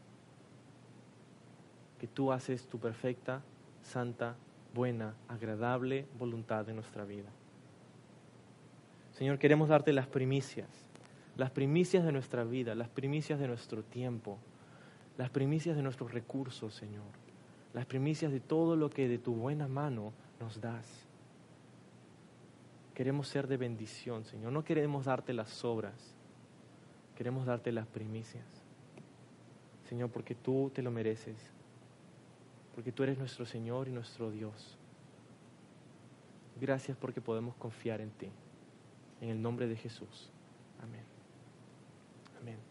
que tú haces tu perfecta, santa, buena, agradable voluntad en nuestra vida. Señor, queremos darte las primicias las primicias de nuestra vida, las primicias de nuestro tiempo, las primicias de nuestros recursos, Señor, las primicias de todo lo que de tu buena mano nos das. Queremos ser de bendición, Señor. No queremos darte las sobras, queremos darte las primicias. Señor, porque tú te lo mereces, porque tú eres nuestro Señor y nuestro Dios. Gracias porque podemos confiar en ti. En el nombre de Jesús. Amén. Amén.